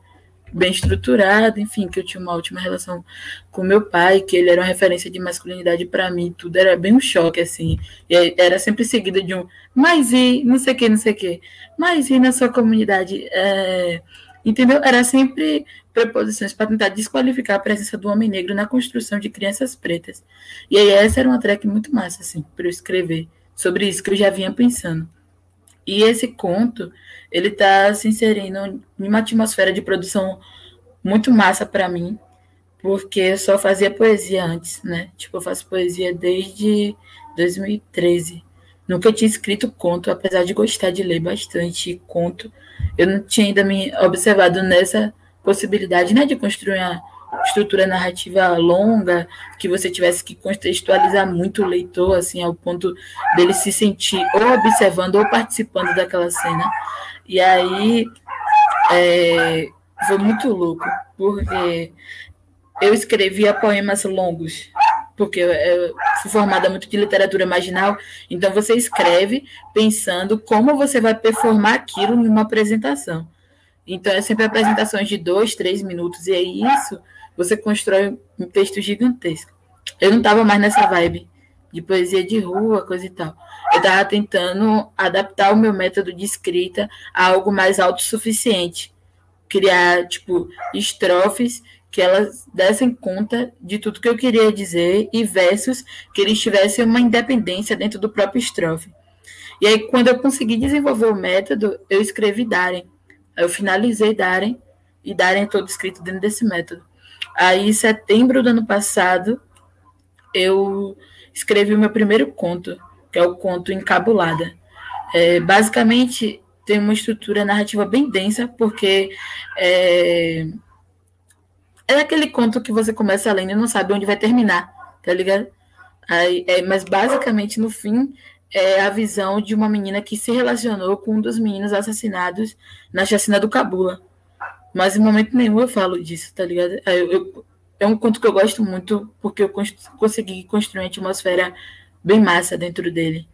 bem estruturada, enfim, que eu tinha uma ótima relação com meu pai, que ele era uma referência de masculinidade para mim, tudo era bem um choque, assim. E era sempre seguido de um, mas e não sei o que, não sei o que, mas e na sua comunidade? É, entendeu? Era sempre preposições para tentar desqualificar a presença do homem negro na construção de crianças pretas. E aí essa era uma track muito massa, assim, para eu escrever sobre isso que eu já vinha pensando. E esse conto, ele está se inserindo em uma atmosfera de produção muito massa para mim, porque eu só fazia poesia antes, né? Tipo, eu faço poesia desde 2013. Nunca tinha escrito conto, apesar de gostar de ler bastante conto. Eu não tinha ainda me observado nessa possibilidade né, de construir uma estrutura narrativa longa, que você tivesse que contextualizar muito o leitor, assim, ao ponto dele se sentir ou observando ou participando daquela cena. E aí é, foi muito louco, porque eu escrevia poemas longos, porque eu fui formada muito de literatura marginal, então você escreve pensando como você vai performar aquilo numa apresentação. Então, é sempre apresentações de dois, três minutos, e é isso, você constrói um texto gigantesco. Eu não estava mais nessa vibe de poesia de rua, coisa e tal. Eu estava tentando adaptar o meu método de escrita a algo mais autossuficiente. Criar, tipo, estrofes que elas dessem conta de tudo que eu queria dizer e versos que eles tivessem uma independência dentro do próprio estrofe. E aí, quando eu consegui desenvolver o método, eu escrevi Darem, eu finalizei Darem, e Darem é todo escrito dentro desse método. Aí, em setembro do ano passado, eu escrevi o meu primeiro conto, que é o conto Encabulada. É, basicamente, tem uma estrutura narrativa bem densa, porque é, é aquele conto que você começa lendo e não sabe onde vai terminar, tá ligado? Aí, é, mas basicamente, no fim, é a visão de uma menina que se relacionou com um dos meninos assassinados na chacina do Cabula. Mas em momento nenhum eu falo disso, tá ligado? Eu, é um conto que eu gosto muito porque eu cons consegui construir uma atmosfera bem massa dentro dele.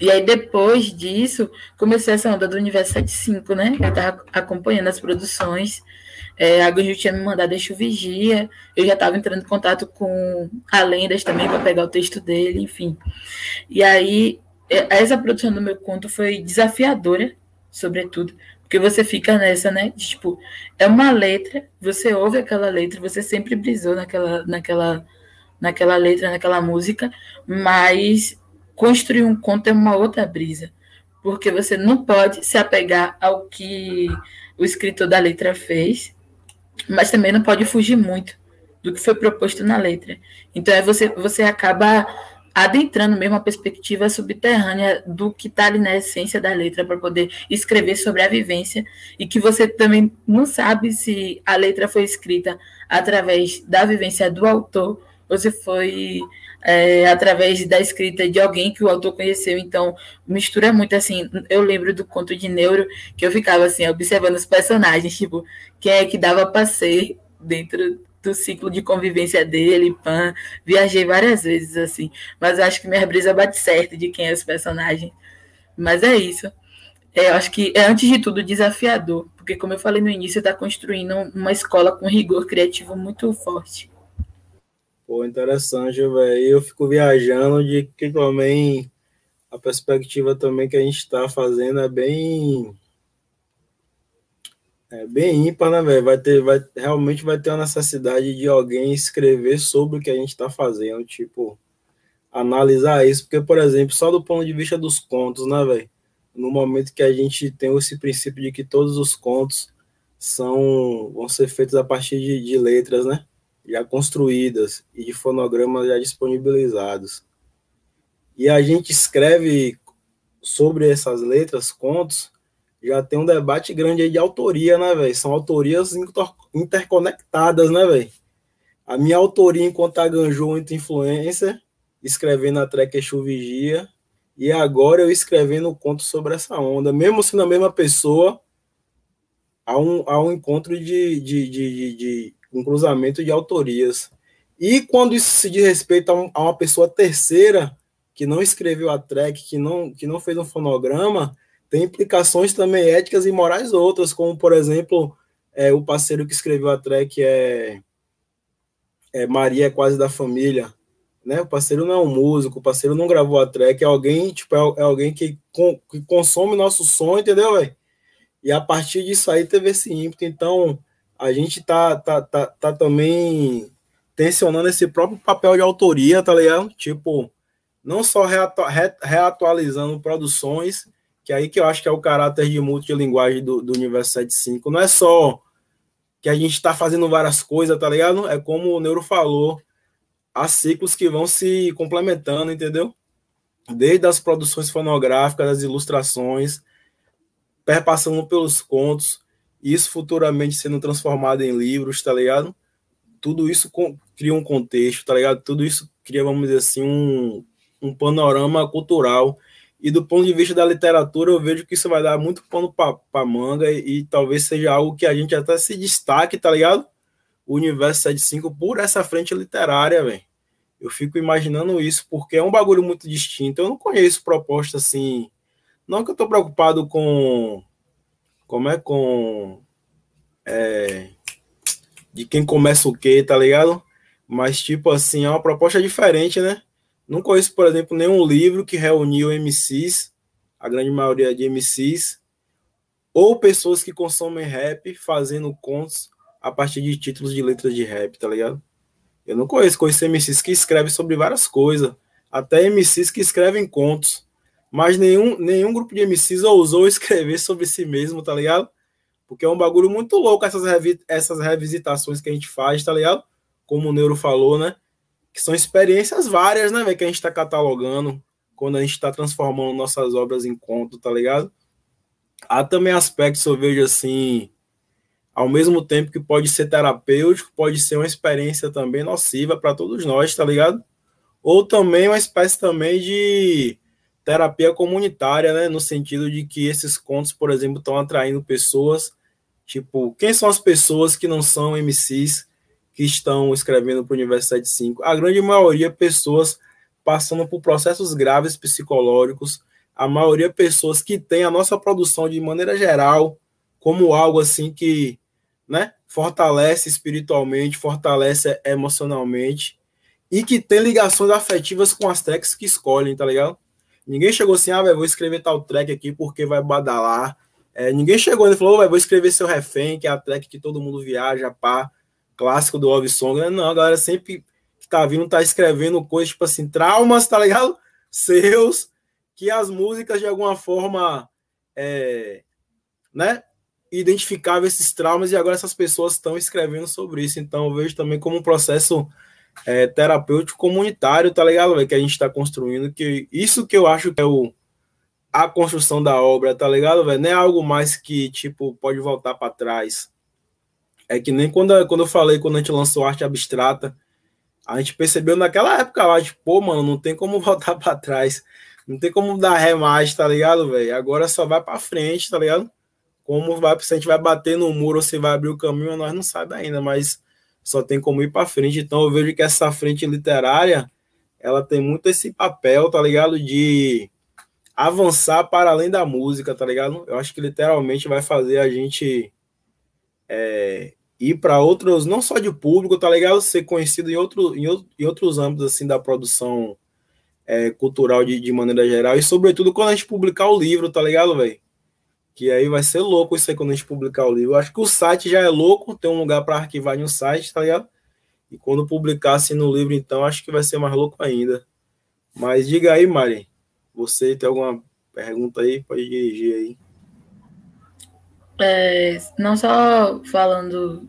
E aí, depois disso, comecei essa onda do Universo 75, né? Eu tava acompanhando as produções. É, a Ganju tinha me mandado Deixa o Vigia. Eu já estava entrando em contato com a Lendas também para pegar o texto dele, enfim. E aí, é, essa produção do meu conto foi desafiadora, sobretudo, porque você fica nessa, né? De, tipo, é uma letra, você ouve aquela letra, você sempre brisou naquela, naquela, naquela letra, naquela música, mas construir um conto é uma outra brisa. Porque você não pode se apegar ao que o escritor da letra fez, mas também não pode fugir muito do que foi proposto na letra. Então é você, você acaba adentrando mesmo a perspectiva subterrânea do que está ali na essência da letra para poder escrever sobre a vivência e que você também não sabe se a letra foi escrita através da vivência do autor se foi é, através da escrita de alguém que o autor conheceu. Então, mistura muito assim. Eu lembro do conto de Neuro que eu ficava assim, observando os personagens, tipo, quem é que dava ser dentro do ciclo de convivência dele, pan. Viajei várias vezes, assim. Mas acho que minha brisa bate certo de quem é esse personagem. Mas é isso. É, eu acho que é, antes de tudo, desafiador. Porque, como eu falei no início, está construindo uma escola com rigor criativo muito forte. Pô, interessante, velho. Eu fico viajando de que também a perspectiva também que a gente está fazendo é bem é bem ímpar, né, velho? Vai ter, vai, realmente vai ter a necessidade de alguém escrever sobre o que a gente está fazendo, tipo, analisar isso, porque, por exemplo, só do ponto de vista dos contos, né, velho? No momento que a gente tem esse princípio de que todos os contos são vão ser feitos a partir de, de letras, né? Já construídas e de fonogramas já disponibilizados. E a gente escreve sobre essas letras, contos, já tem um debate grande aí de autoria, né, velho? São autorias interconectadas, né, velho? A minha autoria enquanto Aganjou muito influência, escrevendo a track Exu e agora eu escrevendo um conto sobre essa onda, mesmo sendo a mesma pessoa, há um, há um encontro de, de, de, de, de um cruzamento de autorias. E quando isso se diz respeito a, um, a uma pessoa terceira, que não escreveu a track, que não, que não fez um fonograma, tem implicações também éticas e morais outras, como, por exemplo, é, o parceiro que escreveu a track é, é Maria é quase da família, né? O parceiro não é um músico, o parceiro não gravou a track, é alguém, tipo, é, é alguém que, com, que consome nosso som, entendeu, velho? E a partir disso aí teve esse ímpeto, então a gente tá, tá, tá, tá também tensionando esse próprio papel de autoria, tá ligado? Tipo, não só reatu reatualizando produções, que aí que eu acho que é o caráter de multilinguagem do, do Universo 75. Não é só que a gente está fazendo várias coisas, tá ligado? É como o Neuro falou, há ciclos que vão se complementando, entendeu? Desde as produções fonográficas, as ilustrações, perpassando pelos contos, isso futuramente sendo transformado em livros, tá ligado? Tudo isso cria um contexto, tá ligado? Tudo isso cria, vamos dizer assim, um, um panorama cultural. E do ponto de vista da literatura, eu vejo que isso vai dar muito pano para manga e, e, talvez seja algo que a gente até se destaque, tá ligado? O universo 75 por essa frente literária, velho. Eu fico imaginando isso, porque é um bagulho muito distinto. Eu não conheço proposta assim. Não que eu tô preocupado com. Como é? Com. É, de quem começa o quê, tá ligado? Mas, tipo assim, é uma proposta diferente, né? Não conheço, por exemplo, nenhum livro que reuniu MCs, a grande maioria de MCs, ou pessoas que consomem rap fazendo contos a partir de títulos de letras de rap, tá ligado? Eu não conheço, conheço MCs que escrevem sobre várias coisas, até MCs que escrevem contos, mas nenhum, nenhum grupo de MCs ousou escrever sobre si mesmo, tá ligado? Porque é um bagulho muito louco essas, revi essas revisitações que a gente faz, tá ligado? como o Neuro falou, né? Que são experiências várias, né, véio, que a gente está catalogando quando a gente está transformando nossas obras em conto, tá ligado? Há também aspectos, eu vejo assim, ao mesmo tempo que pode ser terapêutico, pode ser uma experiência também nociva para todos nós, tá ligado? Ou também uma espécie também de terapia comunitária, né? No sentido de que esses contos, por exemplo, estão atraindo pessoas, tipo, quem são as pessoas que não são MCs, que estão escrevendo para o Universo 75, a grande maioria pessoas passando por processos graves psicológicos, a maioria pessoas que têm a nossa produção de maneira geral como algo assim que, né, fortalece espiritualmente, fortalece emocionalmente e que tem ligações afetivas com as tracks que escolhem, tá ligado? Ninguém chegou assim, ah, véio, vou escrever tal track aqui porque vai badalar. É, ninguém chegou e falou, vou escrever seu refém, que é a track que todo mundo viaja, pá clássico do Love Song? Não, a galera sempre que tá vindo tá escrevendo coisas, tipo assim, traumas, tá ligado? (laughs) Seus, que as músicas de alguma forma, é, né? Identificavam esses traumas e agora essas pessoas estão escrevendo sobre isso. Então eu vejo também como um processo é, terapêutico comunitário, tá ligado? Véio? Que a gente está construindo, que isso que eu acho que é o a construção da obra, tá ligado, velho? Não é algo mais que, tipo, pode voltar para trás é que nem quando, quando eu falei, quando a gente lançou arte abstrata, a gente percebeu naquela época lá, tipo, pô, mano, não tem como (laughs) voltar para trás. Não tem como dar ré mais, tá ligado, velho? Agora só vai para frente, tá ligado? Como vai, se a gente vai bater no muro ou se vai abrir o caminho, nós não sabemos ainda, mas só tem como ir para frente. Então eu vejo que essa frente literária, ela tem muito esse papel, tá ligado? De avançar para além da música, tá ligado? Eu acho que literalmente vai fazer a gente é, ir para outros, não só de público, tá ligado? Ser conhecido em, outro, em, em outros âmbitos, assim, da produção é, cultural de, de maneira geral. E, sobretudo, quando a gente publicar o livro, tá ligado, velho? Que aí vai ser louco isso aí quando a gente publicar o livro. Eu acho que o site já é louco, tem um lugar para arquivar no site, tá ligado? E quando publicar assim no livro, então, acho que vai ser mais louco ainda. Mas diga aí, Mari, você tem alguma pergunta aí? Pode dirigir aí. É, não só falando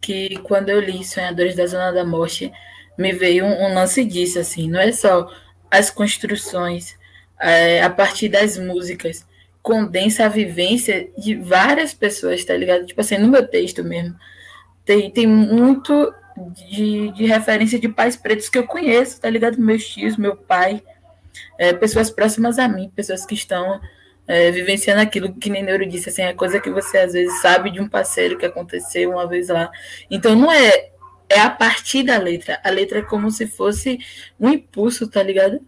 que quando eu li Sonhadores da Zona da Morte, me veio um, um lance disso, assim, não é só as construções, é, a partir das músicas, condensa a vivência de várias pessoas, tá ligado? Tipo assim, no meu texto mesmo, tem, tem muito de, de referência de pais pretos que eu conheço, tá ligado? Meus tios, meu pai, é, pessoas próximas a mim, pessoas que estão é, vivenciando aquilo que nem Neuro disse, assim, é coisa que você às vezes sabe de um parceiro que aconteceu uma vez lá. Então não é é a partir da letra. A letra é como se fosse um impulso, tá ligado?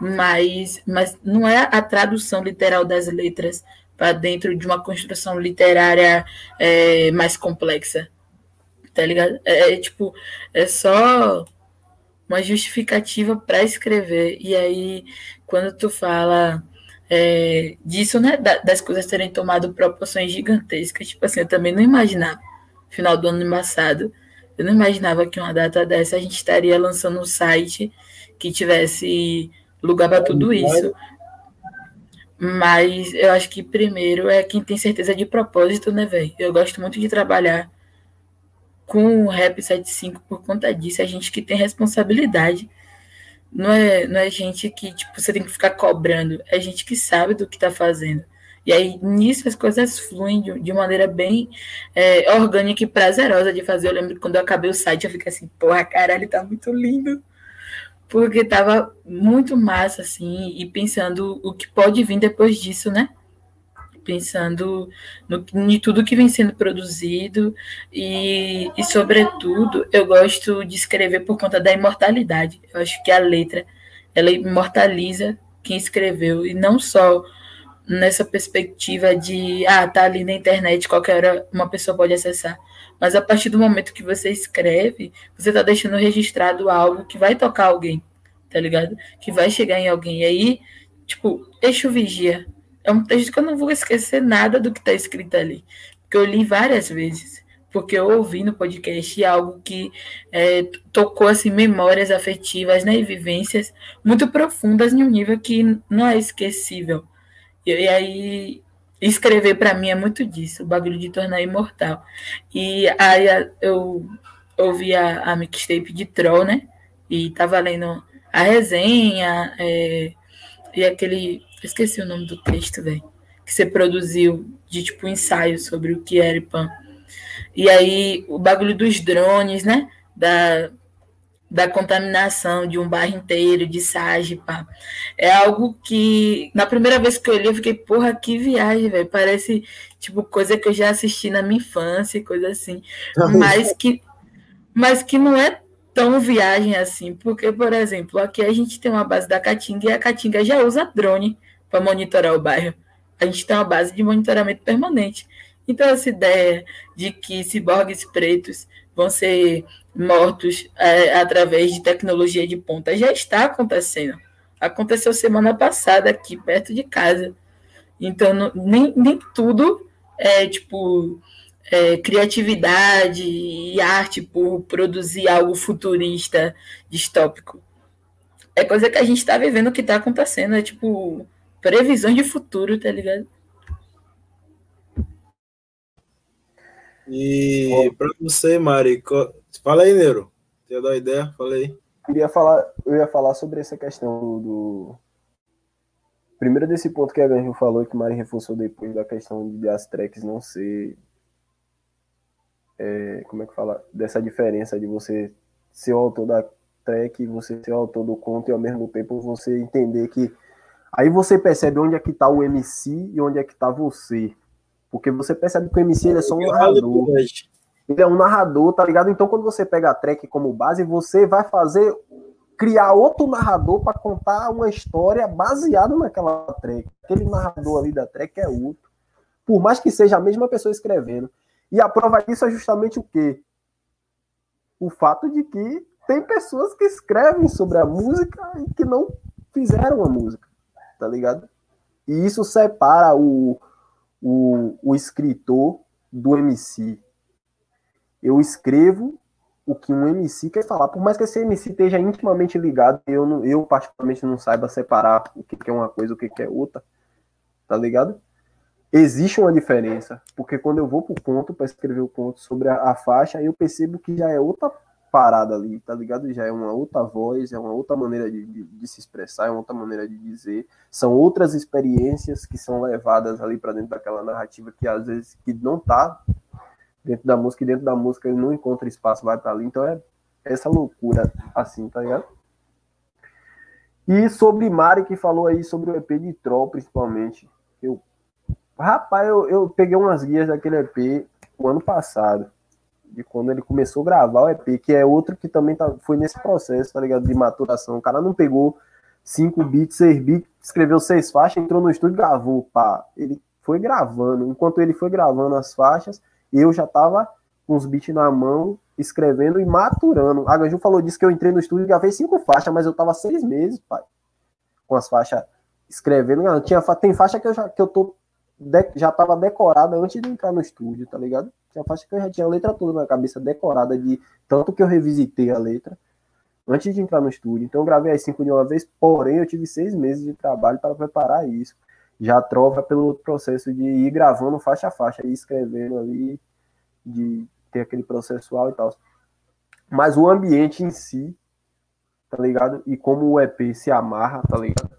Mas, mas não é a tradução literal das letras para dentro de uma construção literária é, mais complexa. Tá ligado? É, é tipo, é só uma justificativa para escrever. E aí, quando tu fala é, disso, né, das coisas terem tomado proporções gigantescas, tipo assim, eu também não imaginava, final do ano passado, eu não imaginava que uma data dessa a gente estaria lançando um site que tivesse lugar para tudo isso. Mas eu acho que primeiro é quem tem certeza de propósito, né, velho? Eu gosto muito de trabalhar com o Rap 75 por conta disso. É gente que tem responsabilidade. Não é, não é gente que, tipo, você tem que ficar cobrando. É gente que sabe do que tá fazendo. E aí, nisso, as coisas fluem de, de maneira bem é, orgânica e prazerosa de fazer. Eu lembro que quando eu acabei o site, eu fiquei assim, porra, caralho, tá muito lindo porque estava muito massa, assim, e pensando o que pode vir depois disso, né? Pensando no, em tudo que vem sendo produzido e, e, sobretudo, eu gosto de escrever por conta da imortalidade. Eu acho que a letra, ela imortaliza quem escreveu, e não só nessa perspectiva de, ah, tá ali na internet, qualquer hora uma pessoa pode acessar, mas a partir do momento que você escreve, você está deixando registrado algo que vai tocar alguém, tá ligado? Que vai chegar em alguém. E aí, tipo, Eixo Vigia. É um texto que eu não vou esquecer nada do que está escrito ali. Porque eu li várias vezes. Porque eu ouvi no podcast algo que é, tocou assim, memórias afetivas né, e vivências muito profundas em um nível que não é esquecível. E, e aí escrever para mim é muito disso, o bagulho de tornar imortal. E aí eu ouvi a, a mixtape de Troll, né? E tava lendo a resenha é, e aquele. Esqueci o nome do texto, velho. Que você produziu de tipo ensaio sobre o que era IPAM. E aí o bagulho dos drones, né? Da, da contaminação de um bairro inteiro, de Sage, pá. É algo que, na primeira vez que eu li, eu fiquei, porra, que viagem, velho. Parece, tipo, coisa que eu já assisti na minha infância, coisa assim. mas que, mas que não é tão viagem assim, porque, por exemplo, aqui a gente tem uma base da Caatinga e a Caatinga já usa drone para monitorar o bairro. A gente tem uma base de monitoramento permanente. Então, essa ideia de que ciborgues pretos vão ser mortos é, através de tecnologia de ponta já está acontecendo. Aconteceu semana passada aqui, perto de casa. Então, não, nem, nem tudo é tipo é, criatividade e arte por produzir algo futurista, distópico. É coisa que a gente está vivendo que está acontecendo. É tipo previsão de futuro, tá ligado? E para você, Mari, fala aí, Neuro. Tem uma ideia? Fala aí. Queria falar, eu ia falar sobre essa questão do. Primeiro desse ponto que a Ganjo falou, que Mari reforçou depois da questão de as tracks não ser. É, como é que fala? Dessa diferença de você ser o autor da track, você ser o autor do conto e ao mesmo tempo você entender que. Aí você percebe onde é que tá o MC e onde é que tá você. Porque você percebe que o MC é só um narrador. Ele é um narrador, tá ligado? Então, quando você pega a track como base, você vai fazer criar outro narrador para contar uma história baseada naquela track. Aquele narrador ali da track é outro. Por mais que seja a mesma pessoa escrevendo. E a prova disso é justamente o quê? O fato de que tem pessoas que escrevem sobre a música e que não fizeram a música, tá ligado? E isso separa o, o, o escritor do MC. Eu escrevo o que um MC quer falar, por mais que esse MC esteja intimamente ligado, eu, não, eu particularmente não saiba separar o que, é uma coisa e o que, que é outra, tá ligado? Existe uma diferença, porque quando eu vou pro ponto para escrever o ponto sobre a, a, faixa, eu percebo que já é outra parada ali, tá ligado? Já é uma outra voz, é uma outra maneira de, de, de se expressar, é uma outra maneira de dizer. São outras experiências que são levadas ali para dentro daquela narrativa que às vezes que não tá dentro da música e dentro da música ele não encontra espaço, vai para ali. Então é essa loucura assim, tá ligado? E sobre Mari que falou aí sobre o EP de Troll, principalmente. Eu, rapaz, eu, eu peguei umas guias daquele EP o ano passado de quando ele começou a gravar o EP, que é outro que também tá, foi nesse processo, tá ligado? De maturação. O cara não pegou cinco beats, seis beats, escreveu seis faixas, entrou no estúdio e gravou, pá. Ele foi gravando. Enquanto ele foi gravando as faixas, eu já tava com os beats na mão, escrevendo e maturando. A Ganju falou disso que eu entrei no estúdio e gravei cinco faixas, mas eu tava seis meses, pai. Com as faixas escrevendo. Tinha, tem faixa que eu já, que eu tô, de, já tava decorada antes de entrar no estúdio, tá ligado? Tinha faixa que eu já tinha a letra toda na cabeça decorada de tanto que eu revisitei a letra antes de entrar no estúdio. Então eu gravei as cinco de uma vez, porém eu tive seis meses de trabalho para preparar isso. Já trova pelo processo de ir gravando faixa a faixa, ir escrevendo ali, de ter aquele processual e tal. Mas o ambiente em si, tá ligado? E como o EP se amarra, tá ligado?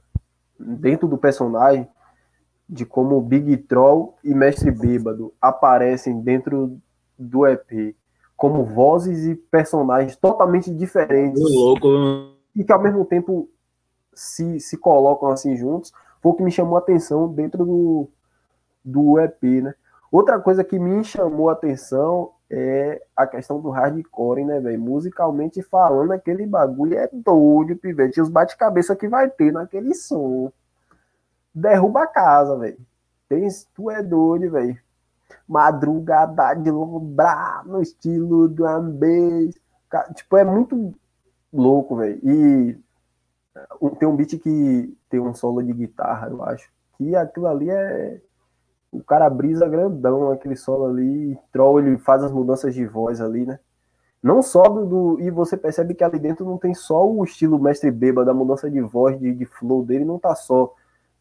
Dentro do personagem, de como Big Troll e Mestre Bêbado aparecem dentro do EP como vozes e personagens totalmente diferentes. louco. E que ao mesmo tempo se, se colocam assim juntos. Foi o que me chamou a atenção dentro do, do EP, né? Outra coisa que me chamou a atenção é a questão do hardcore, né, velho? Musicalmente falando, aquele bagulho é doido, pivete. Os bate-cabeça que vai ter naquele som. Derruba a casa, velho. Tu é doido, velho madrugada de lombrar no estilo do bass. Tipo, é muito louco, velho. E tem um beat que tem um solo de guitarra, eu acho. Que aquilo ali é. O cara brisa grandão, aquele solo ali. Troll, ele faz as mudanças de voz ali, né? Não só do, do, E você percebe que ali dentro não tem só o estilo mestre bêbado, a mudança de voz, de, de flow dele, não tá só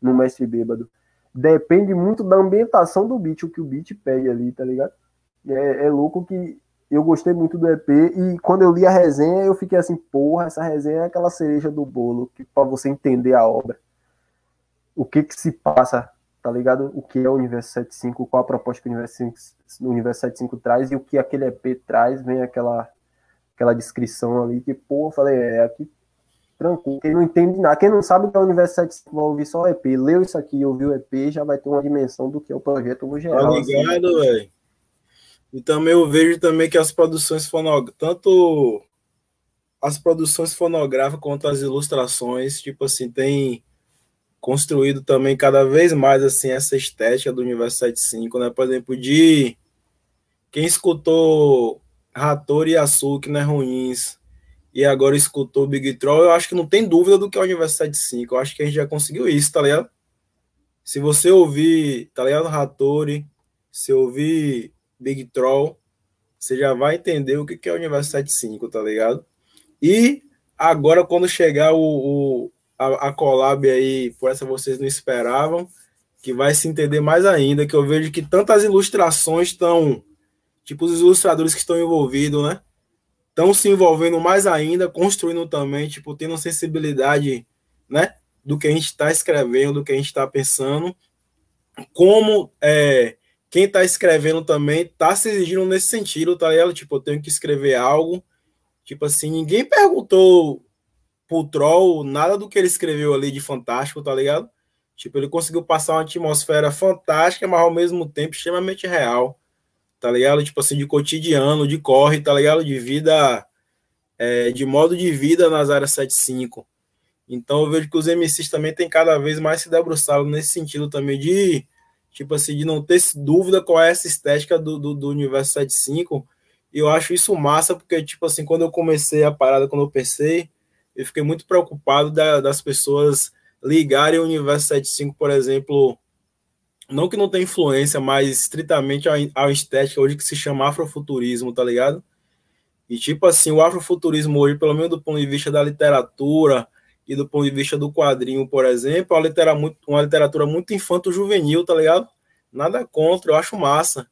no mestre bêbado depende muito da ambientação do beat, o que o beat pede ali, tá ligado? É, é, louco que eu gostei muito do EP e quando eu li a resenha eu fiquei assim, porra, essa resenha é aquela cereja do bolo que para você entender a obra. O que que se passa, tá ligado? O que é o Universo 75, qual a proposta que o Universo, 5, o Universo 75 traz e o que aquele EP traz, vem aquela aquela descrição ali que, pô, eu falei, é aqui tranquilo. Quem não entende nada, quem não sabe que é o Universo 75 vai ouvir só o EP. Leu isso aqui e ouviu o EP, já vai ter uma dimensão do que é o projeto no geral. Tá assim. ligado, assim. velho? E também eu vejo também que as produções fonográficas, tanto as produções fonográficas quanto as ilustrações, tipo assim, tem construído também cada vez mais assim essa estética do Universo 75, né? Por exemplo, de quem escutou Rator e Açúcar, né, ruins, e agora escutou Big Troll, eu acho que não tem dúvida do que é o Universo 75. Eu acho que a gente já conseguiu isso, tá ligado? Se você ouvir, tá ligado, Hattori, se ouvir Big Troll, você já vai entender o que é o Universo 75, tá ligado? E agora, quando chegar o, o a, a collab aí, por essa vocês não esperavam, que vai se entender mais ainda, que eu vejo que tantas ilustrações estão, tipo, os ilustradores que estão envolvidos, né? Estão se envolvendo mais ainda, construindo também, tipo, tendo sensibilidade, né, do que a gente está escrevendo, do que a gente está pensando, como é, quem está escrevendo também está se exigindo nesse sentido, tá ligado? Tipo, eu tenho que escrever algo, tipo assim, ninguém perguntou pro Troll nada do que ele escreveu ali de fantástico, tá ligado? Tipo, ele conseguiu passar uma atmosfera fantástica, mas ao mesmo tempo extremamente real tá ligado? Tipo assim, de cotidiano, de corre, tá ligado? De vida, é, de modo de vida nas áreas 75. Então eu vejo que os MCs também têm cada vez mais se debruçado nesse sentido também de, tipo assim, de não ter dúvida qual é essa estética do, do, do universo 75. E eu acho isso massa, porque, tipo assim, quando eu comecei a parada, quando eu pensei, eu fiquei muito preocupado da, das pessoas ligarem o universo 75, por exemplo, não que não tenha influência, mas estritamente a, estética hoje que se chama afrofuturismo, tá ligado? E tipo assim, o afrofuturismo hoje, pelo menos do ponto de vista da literatura e do ponto de vista do quadrinho, por exemplo, é uma literatura muito, uma literatura muito infanto-juvenil, tá ligado? Nada contra, eu acho massa.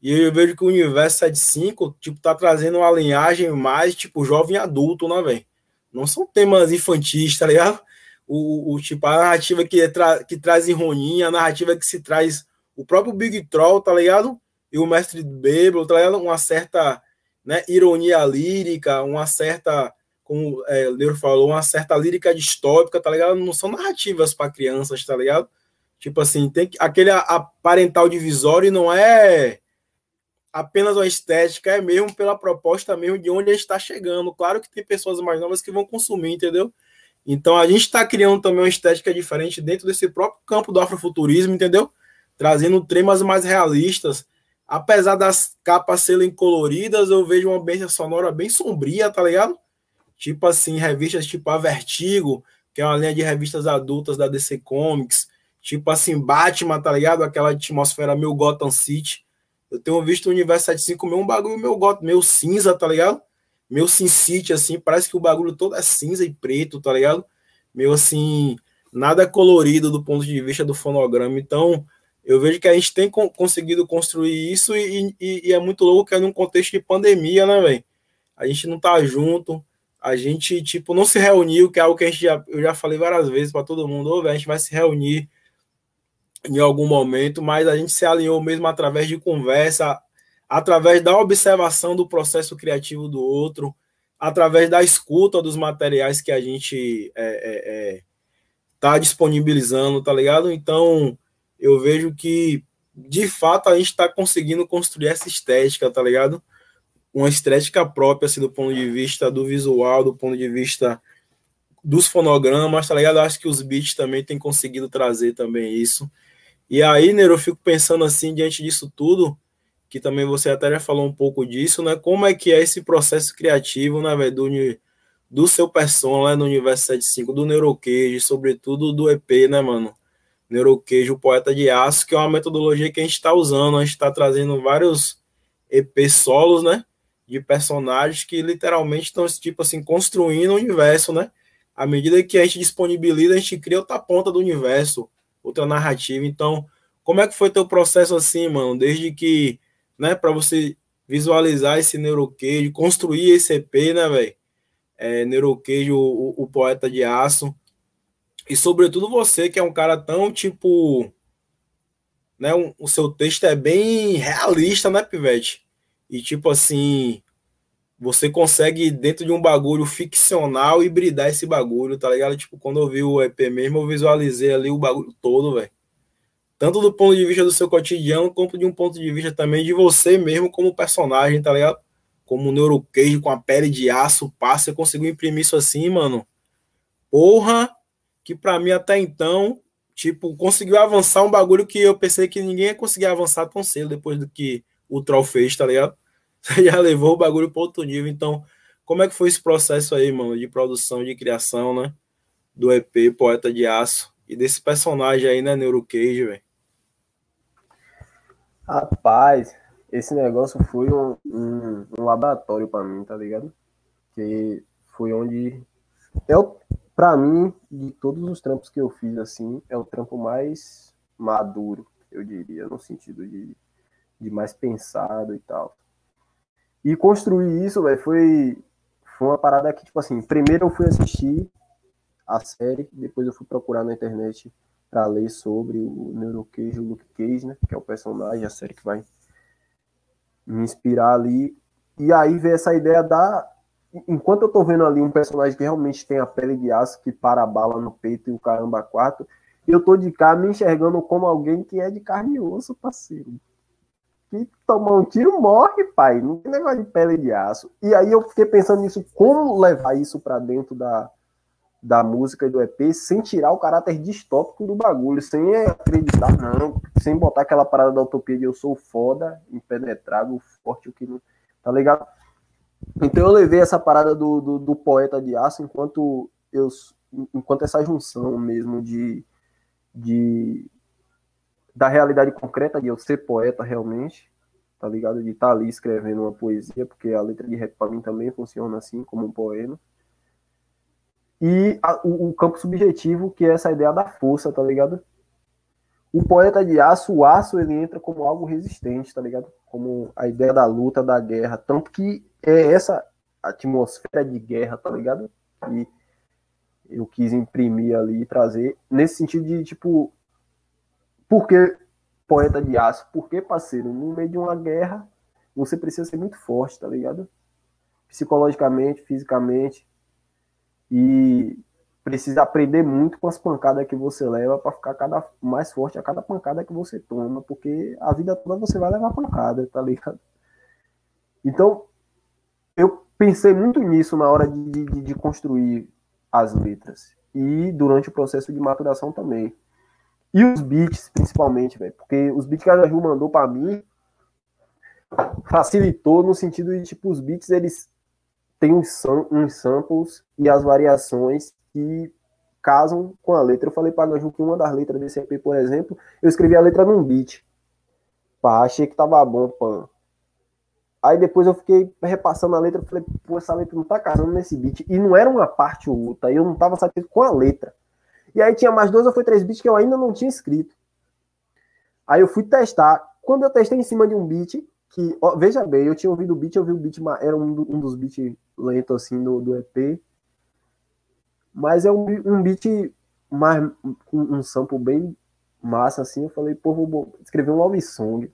E eu vejo que o universo 75, tipo, tá trazendo uma linhagem mais, tipo, jovem adulto, né, velho? Não são temas infantis, tá ligado? O, o tipo, a narrativa que, tra que traz ironia, a narrativa que se traz o próprio Big Troll, tá ligado? E o Mestre Bêbado, tá ligado? Uma certa né, ironia lírica, uma certa, como é, o Leiro falou, uma certa lírica distópica, tá ligado? Não são narrativas para crianças, tá ligado? Tipo assim, tem que, aquele aparental divisório não é apenas uma estética, é mesmo pela proposta mesmo de onde a gente está chegando. Claro que tem pessoas mais novas que vão consumir, entendeu? Então a gente está criando também uma estética diferente dentro desse próprio campo do afrofuturismo, entendeu? Trazendo temas mais realistas. Apesar das capas serem coloridas, eu vejo uma ambiência sonora bem sombria, tá ligado? Tipo assim, revistas tipo a Vertigo, que é uma linha de revistas adultas da DC Comics, tipo assim, Batman, tá ligado? Aquela atmosfera meio Gotham City. Eu tenho visto o Universo 75 meio um bagulho meio, meio cinza, tá ligado? Meio Sin City, assim, parece que o bagulho todo é cinza e preto, tá ligado? Meio assim, nada colorido do ponto de vista do fonograma. Então, eu vejo que a gente tem conseguido construir isso e, e, e é muito louco que é num contexto de pandemia, né, velho? A gente não tá junto, a gente, tipo, não se reuniu, que é algo que a gente já, eu já falei várias vezes para todo mundo, ou a gente vai se reunir em algum momento, mas a gente se alinhou mesmo através de conversa, através da observação do processo criativo do outro, através da escuta dos materiais que a gente é, é, é, tá disponibilizando, tá ligado? Então, eu vejo que, de fato, a gente está conseguindo construir essa estética, tá ligado? uma estética própria, assim, do ponto de vista do visual, do ponto de vista dos fonogramas, tá ligado? Acho que os beats também têm conseguido trazer também isso. E aí, Nero, eu fico pensando assim, diante disso tudo, que também você até já falou um pouco disso, né? Como é que é esse processo criativo, né, velho, do, do seu persona né, no Universo 75, do Neuroqueijo, sobretudo do EP, né, mano? Neuroqueijo, poeta de aço, que é uma metodologia que a gente está usando, a gente está trazendo vários EP solos, né? de personagens que literalmente estão, tipo assim, construindo o universo, né? À medida que a gente disponibiliza, a gente cria outra ponta do universo, outra narrativa. Então, como é que foi teu processo assim, mano? Desde que, né, para você visualizar esse Neuroqueijo, construir esse EP, né, velho? É, Neuroqueijo, o, o poeta de aço. E sobretudo você, que é um cara tão, tipo, né, um, o seu texto é bem realista, né, Pivete? E tipo assim, você consegue, dentro de um bagulho ficcional, hibridar esse bagulho, tá ligado? Tipo, quando eu vi o EP mesmo, eu visualizei ali o bagulho todo, velho. Tanto do ponto de vista do seu cotidiano, quanto de um ponto de vista também de você mesmo como personagem, tá ligado? Como o Neuroqueijo com a pele de aço, passa, você conseguiu imprimir isso assim, mano. Porra, que pra mim até então, tipo, conseguiu avançar um bagulho que eu pensei que ninguém ia conseguir avançar tão cedo depois do que o Troll fez, tá ligado? (laughs) Você já levou o bagulho para outro nível. Então, como é que foi esse processo aí, mano, de produção, de criação, né? Do EP Poeta de Aço e desse personagem aí, né, Neurocage, velho? Rapaz, esse negócio foi um, um, um laboratório para mim, tá ligado? Que foi onde eu, para mim, de todos os trampos que eu fiz assim, é o trampo mais maduro, eu diria, no sentido de de mais pensado e tal. E construir isso, velho, foi, foi uma parada que, tipo assim, primeiro eu fui assistir a série, depois eu fui procurar na internet para ler sobre o Neurocage, o Luke Cage, né, que é o personagem, a série que vai me inspirar ali. E aí veio essa ideia da. Enquanto eu tô vendo ali um personagem que realmente tem a pele de aço, que para a bala no peito e o caramba quatro, eu tô de cá me enxergando como alguém que é de carne e osso, parceiro que tomar um tiro morre, pai. Não tem negócio de pele de aço. E aí eu fiquei pensando nisso, como levar isso para dentro da, da música e do EP sem tirar o caráter distópico do bagulho, sem acreditar, não, sem botar aquela parada da utopia de eu sou foda, impenetrável, forte, o que não. Tá ligado? Então eu levei essa parada do, do, do poeta de aço enquanto eu enquanto essa junção mesmo de, de da realidade concreta de eu ser poeta realmente, tá ligado? De estar tá ali escrevendo uma poesia, porque a letra de rap para mim também funciona assim, como um poema. E a, o, o, campo subjetivo, que é essa ideia da força, tá ligado? O poeta de aço, o aço, ele entra como algo resistente, tá ligado? Como a ideia da luta, da guerra. Tanto que é essa atmosfera de guerra, tá ligado? Que eu quis imprimir ali e trazer, nesse sentido de, tipo, por que poeta de aço? Porque, parceiro, no meio de uma guerra, você precisa ser muito forte, tá ligado? Psicologicamente, fisicamente. E precisa aprender muito com as pancadas que você leva para ficar cada mais forte a cada pancada que você toma, porque a vida toda você vai levar pancada, tá ligado? Então, eu pensei muito nisso na hora de, de, de construir as letras. E durante o processo de maturação também. E os beats, principalmente, velho. Porque os beats que a Gaju mandou para mim facilitou no sentido de, tipo, os beats, eles têm uns, uns samples e as variações que casam com a letra. Eu falei para Gaju que uma das letras desse EP, por exemplo, eu escrevi a letra num beat. Pá, achei que tava bom, pã. Aí depois eu fiquei repassando a letra, falei, pô, essa letra não tá casando nesse beat. E não era uma parte ou outra, eu não tava satisfeito com a letra. E aí tinha mais dois ou foi três beats que eu ainda não tinha escrito. Aí eu fui testar. Quando eu testei em cima de um beat, que, ó, veja bem, eu tinha ouvido o beat, eu vi o beat, era um, um dos beats lentos assim do, do EP. Mas é um, um beat mais um sample bem massa assim. Eu falei, pô, vou escrever um love song.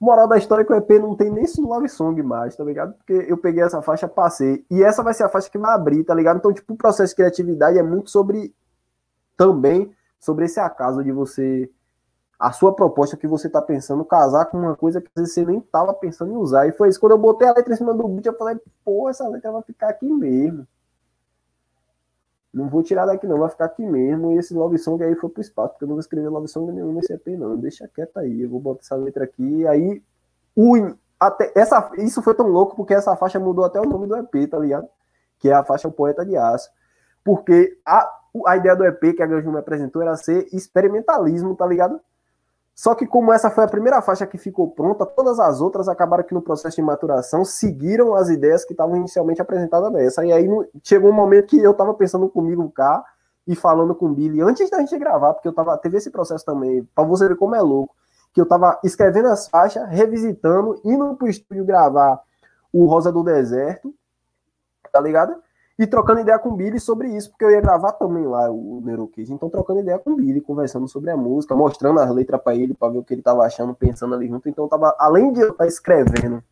Moral da história é que o EP não tem nem love song mais, tá ligado? Porque eu peguei essa faixa, passei. E essa vai ser a faixa que vai abrir, tá ligado? Então, tipo, o processo de criatividade é muito sobre. Também sobre esse acaso de você. A sua proposta que você tá pensando casar com uma coisa que você nem tava pensando em usar. E foi isso. Quando eu botei a letra em cima do beat, eu falei, pô, essa letra vai ficar aqui mesmo. Não vou tirar daqui, não, vai ficar aqui mesmo. E esse love song aí foi pro espaço, porque eu não vou escrever love song nenhum nesse EP, não. Deixa quieto aí. Eu vou botar essa letra aqui. Aí, o, até, essa, isso foi tão louco porque essa faixa mudou até o nome do EP, tá ligado? Que é a faixa O Poeta de Aço. Porque a, a ideia do EP que a Ganju me apresentou era ser experimentalismo, tá ligado? Só que como essa foi a primeira faixa que ficou pronta, todas as outras acabaram que no processo de maturação seguiram as ideias que estavam inicialmente apresentadas nessa. E aí chegou um momento que eu estava pensando comigo cá e falando com o Billy antes da gente gravar, porque eu tava teve esse processo também, para você ver como é louco, que eu tava escrevendo as faixas, revisitando, indo pro estúdio gravar o Rosa do Deserto, tá ligado? E trocando ideia com o Billy sobre isso, porque eu ia gravar também lá o Neurokids. Então, trocando ideia com o Billy, conversando sobre a música, mostrando as letras para ele, para ver o que ele tava achando, pensando ali junto. Então, tava, além de eu estar tá escrevendo,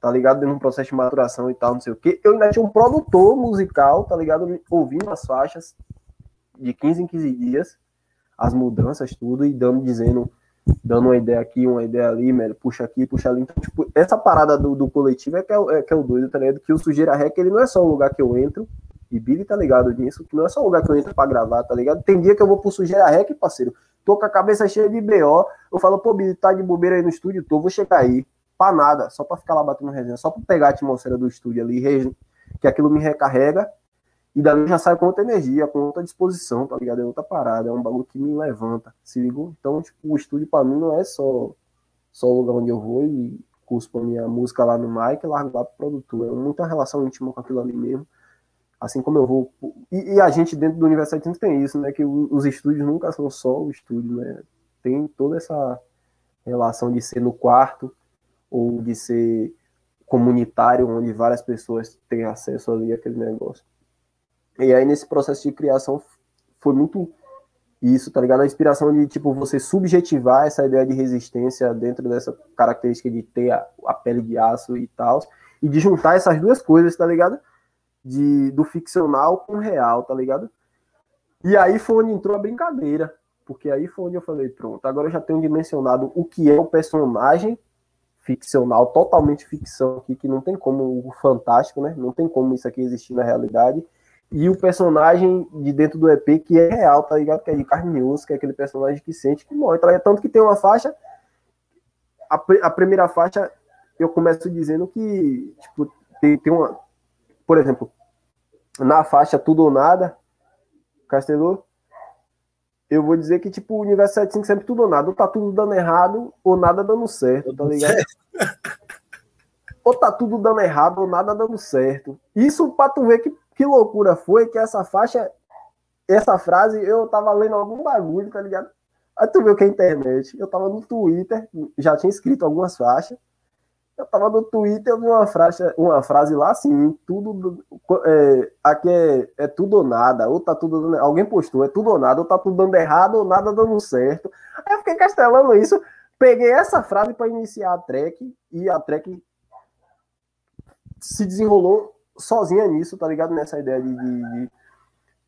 tá ligado? Dentro de um processo de maturação e tal, não sei o que, eu ainda tinha um produtor musical, tá ligado? Ouvindo as faixas de 15 em 15 dias, as mudanças, tudo, e dando, dizendo dando uma ideia aqui, uma ideia ali, velho, puxa aqui, puxa ali. Então, tipo, essa parada do, do coletivo é que é, é, que é o doido, tá ligado? Que o Sujeira Rec, ele não é só um lugar que eu entro, e Billy tá ligado nisso, que não é só um lugar que eu entro pra gravar, tá ligado? Tem dia que eu vou pro Sujeira Rec, parceiro, tô com a cabeça cheia de BO, eu falo, pô, Billy, tá de bobeira aí no estúdio, tô, vou chegar aí, pra nada, só pra ficar lá batendo resenha, só pra pegar a atmosfera do estúdio ali, que aquilo me recarrega, e dali já sai com outra energia, com outra disposição, tá ligado? É outra parada, é um bagulho que me levanta, se ligou? Então, tipo, o estúdio pra mim não é só, só o lugar onde eu vou e cuspo a minha música lá no mic e largo lá pro produtor. É muita relação íntima com aquilo ali mesmo. Assim como eu vou. E, e a gente dentro do Universo tem isso, né? Que os estúdios nunca são só o estúdio, né? Tem toda essa relação de ser no quarto ou de ser comunitário, onde várias pessoas têm acesso ali àquele negócio. E aí, nesse processo de criação, foi muito isso, tá ligado? A inspiração de, tipo, você subjetivar essa ideia de resistência dentro dessa característica de ter a, a pele de aço e tal, e de juntar essas duas coisas, tá ligado? De, do ficcional com o real, tá ligado? E aí foi onde entrou a brincadeira, porque aí foi onde eu falei, pronto, agora eu já tenho dimensionado o que é o personagem ficcional, totalmente ficção aqui, que não tem como o fantástico, né? Não tem como isso aqui existir na realidade e o personagem de dentro do EP que é real, tá ligado? Que é de carne e osso, que é aquele personagem que sente que morre. Tá Tanto que tem uma faixa, a, a, primeira faixa, eu começo dizendo que, tipo, tem, tem uma. Por exemplo, na faixa Tudo ou Nada, Castelô, eu vou dizer que, tipo, o universo 75 sempre tudo ou nada. Ou tá tudo dando errado, ou nada dando certo, tá ligado? (laughs) ou tá tudo dando errado, ou nada dando certo. Isso pra tu ver que que loucura foi que essa faixa, essa frase, eu tava lendo algum bagulho, tá ligado? Aí tu viu que é internet. Eu tava no Twitter, já tinha escrito algumas faixas. Eu tava no Twitter, eu vi uma frase, uma frase lá assim, tudo. É, aqui é, é tudo ou nada, ou tá tudo dando. Alguém postou, é tudo ou nada, ou tá tudo dando errado, ou nada dando certo. Aí eu fiquei castelando isso, peguei essa frase para iniciar a track, e a track se desenrolou sozinha nisso, tá ligado? Nessa ideia de, de,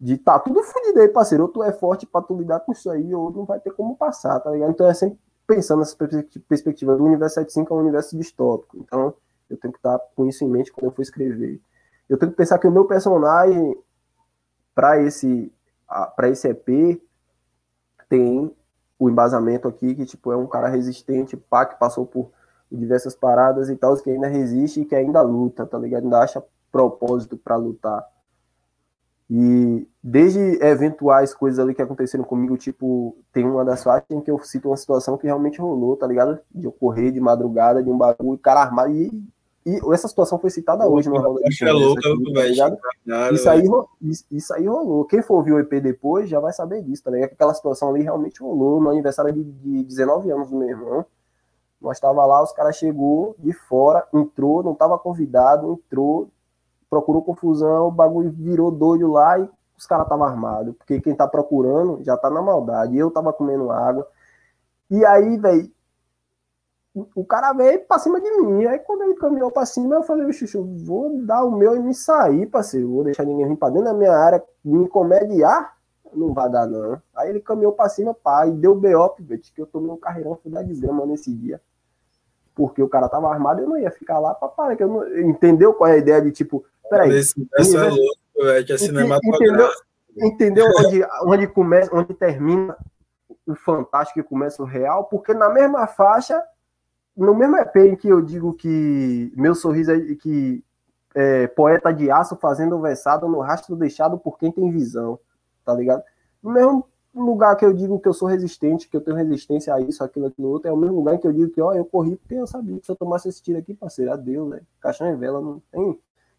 de, tá tudo fudido aí, parceiro. Ou tu é forte pra tu lidar com isso aí, ou não vai ter como passar, tá ligado? Então é sempre pensando nessa perspectiva do universo 75 é um universo distópico. Então eu tenho que estar com isso em mente quando eu for escrever. eu tenho que pensar que o meu personagem, para esse, para esse EP, tem o embasamento aqui, que tipo, é um cara resistente, pá, que passou por diversas paradas e tal, que ainda resiste e que ainda luta, tá ligado? Ainda acha propósito para lutar. E desde eventuais coisas ali que aconteceram comigo, tipo, tem uma das faixas em que eu cito uma situação que realmente rolou, tá ligado? De eu correr de madrugada, de um bagulho, cara armado. E, e essa situação foi citada hoje no roda de é louca, tá isso, aí, isso, isso, aí rolou. Quem for ouvir o EP depois já vai saber disso, tá ligado? Aquela situação ali realmente rolou no aniversário de, de 19 anos do meu irmão. Nós tava lá, os caras chegou de fora, entrou, não tava convidado, entrou, procurou confusão, o bagulho virou doido lá e os caras estavam armados. Porque quem tá procurando já tá na maldade. Eu tava comendo água. E aí, velho, o cara veio pra cima de mim. Aí quando ele caminhou pra cima, eu falei, Xuxu, vou dar o meu e me sair, parceiro. Vou deixar ninguém vir pra dentro da minha área, me comediar. Não vai dar, não. Aí ele caminhou pra cima, pá, e deu B.O., velho, que eu tomei um carreirão da desgrama nesse dia porque o cara tava armado, eu não ia ficar lá pra parar. Que eu não... Entendeu qual é a ideia de tipo, peraí. Esse, é louco, velho, que é cinematográfico. Entendeu, entendeu onde, onde, começa, onde termina o fantástico e começa o real? Porque na mesma faixa, no mesmo EP em que eu digo que meu sorriso é que é, poeta de aço fazendo versado no rastro deixado por quem tem visão, tá ligado? No mesmo lugar que eu digo que eu sou resistente, que eu tenho resistência a isso, aquilo, aquilo outro, é o mesmo lugar que eu digo que, ó, eu corri porque eu sabia que se eu tomasse esse tiro aqui, parceiro, adeus, né? Caixão e vela não tem.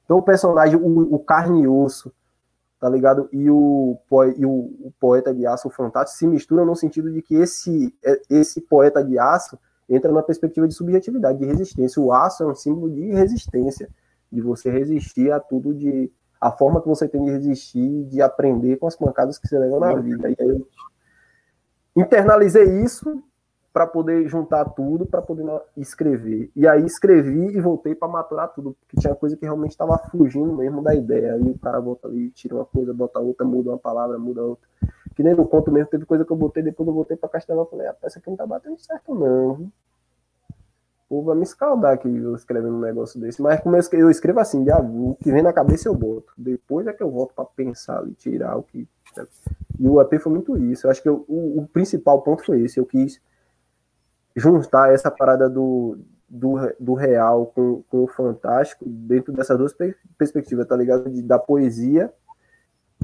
Então o personagem, o, o carne e osso, tá ligado? E o, e o, o poeta de aço, o fantástico, se misturam no sentido de que esse, é, esse poeta de aço entra na perspectiva de subjetividade, de resistência. O aço é um símbolo de resistência, de você resistir a tudo de a forma que você tem de resistir, de aprender com as pancadas que você leva na vida. E aí eu internalizei isso para poder juntar tudo, para poder escrever. E aí escrevi e voltei para maturar tudo, porque tinha coisa que realmente estava fugindo mesmo da ideia. Aí o cara volta ali, tira uma coisa, bota outra, muda uma palavra, muda outra. Que nem no conto mesmo, teve coisa que eu botei, depois eu voltei para Castelão e falei, a peça aqui não tá batendo certo não povo vai me escaldar aqui eu escrevendo um negócio desse. Mas como eu escrevo assim, já, o que vem na cabeça eu boto. Depois é que eu volto para pensar e tirar o que. E o EP foi muito isso. Eu acho que eu, o, o, principal ponto foi esse. Eu quis juntar essa parada do, do, do real com, com o fantástico dentro dessas duas perspectivas, tá ligado? De, da poesia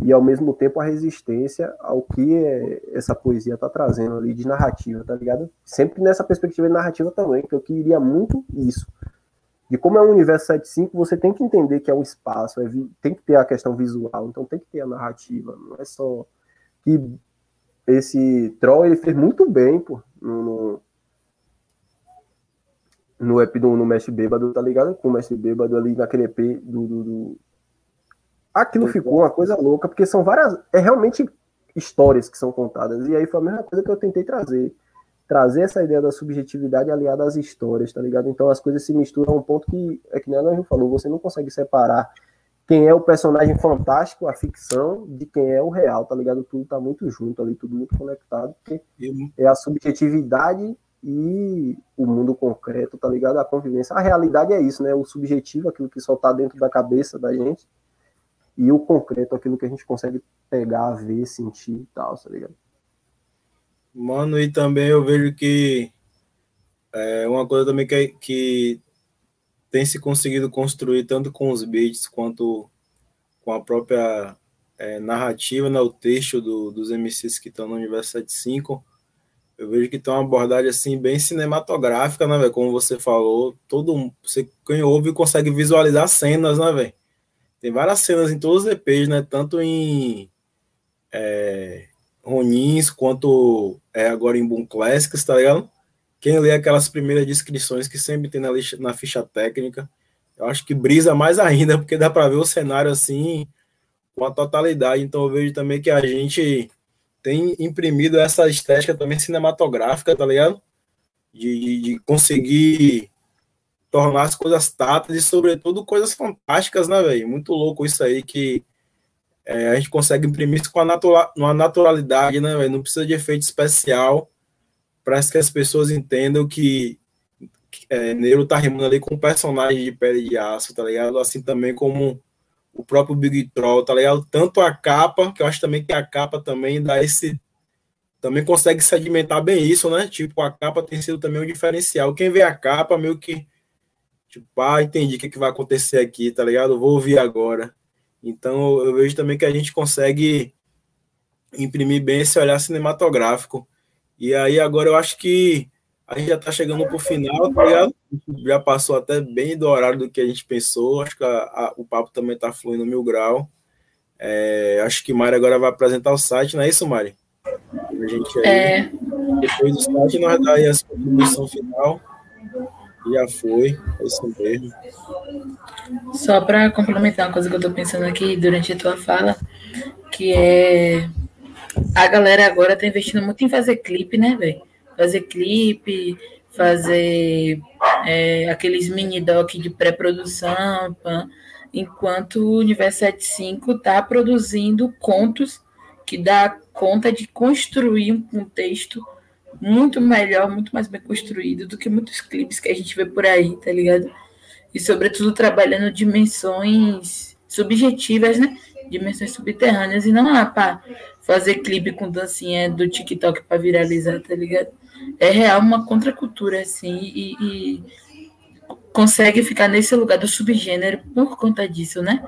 e ao mesmo tempo a resistência ao que é, essa poesia está trazendo ali de narrativa, tá ligado? Sempre nessa perspectiva de narrativa também, que eu queria muito isso. De como é um universo 7.5, você tem que entender que é um espaço, é, tem que ter a questão visual, então tem que ter a narrativa, não é só que esse Troll ele fez muito bem, pô, no, no, no EP do no Mestre Bêbado, tá ligado? Com o Mestre Bêbado ali naquele EP do, do, do Aquilo ficou uma coisa louca, porque são várias. É realmente histórias que são contadas. E aí foi a mesma coisa que eu tentei trazer. Trazer essa ideia da subjetividade aliada às histórias, tá ligado? Então as coisas se misturam a um ponto que, é que nem a falou, você não consegue separar quem é o personagem fantástico, a ficção, de quem é o real, tá ligado? Tudo tá muito junto ali, tudo muito conectado, porque é a subjetividade e o mundo concreto, tá ligado? A convivência. A realidade é isso, né? O subjetivo, aquilo que só tá dentro da cabeça da gente, e o concreto, aquilo que a gente consegue pegar, ver, sentir e tal, tá ligado? Mano, e também eu vejo que é uma coisa também que, que tem se conseguido construir tanto com os beats quanto com a própria é, narrativa, né, o texto do, dos MCs que estão no Universo 75, eu vejo que tem uma abordagem assim bem cinematográfica, né, velho? Como você falou, todo você quem ouve consegue visualizar cenas, né, velho? Tem várias cenas em todos os EPs, né? Tanto em é, Ronins quanto é, agora em Boom Classics, tá ligado? Quem lê aquelas primeiras descrições que sempre tem na, lixa, na ficha técnica, eu acho que brisa mais ainda, (laughs) porque dá para ver o cenário assim com a totalidade. Então eu vejo também que a gente tem imprimido essa estética também cinematográfica, tá ligado? De, de, conseguir tornar as coisas tatas e, sobretudo, coisas fantásticas, né, velho? Muito louco isso aí que é, a gente consegue imprimir isso com a natura, uma naturalidade, né, velho? Não precisa de efeito especial para que as pessoas entendam que, é, Neiro tá rimando ali com um personagem de pele de aço, tá ligado? Assim também como o próprio Big Troll, tá ligado? Tanto a capa, que eu acho também que a capa também dá esse. Também consegue sedimentar bem isso, né? Tipo, a capa tem sido também um diferencial. Quem vê a capa, meio que. Tipo, ah, entendi o que, que vai acontecer aqui, tá ligado? Vou ouvir agora. Então, eu vejo também que a gente consegue imprimir bem esse olhar cinematográfico. E aí, agora eu acho que a gente já está chegando para o final, tá ligado? Já passou até bem do horário do que a gente pensou. Acho que a, a, o papo também está fluindo mil grau. É, acho que Mari agora vai apresentar o site, não é isso, Mari? A gente aí, é. Depois do site, nós dar aí a contribuição final. Já foi, é isso mesmo. Só para complementar uma coisa que eu estou pensando aqui durante a tua fala, que é a galera agora está investindo muito em fazer clipe, né, velho? Fazer clipe, fazer é, aqueles mini doc de pré-produção, enquanto o Universo 75 está produzindo contos que dá conta de construir um contexto muito melhor, muito mais bem construído do que muitos clipes que a gente vê por aí, tá ligado? E sobretudo trabalhando dimensões subjetivas, né? Dimensões subterrâneas e não lá para fazer clipe com dancinha do TikTok para viralizar, tá ligado? é real uma contracultura, assim, e, e, consegue ficar nesse lugar do subgênero por conta disso, né?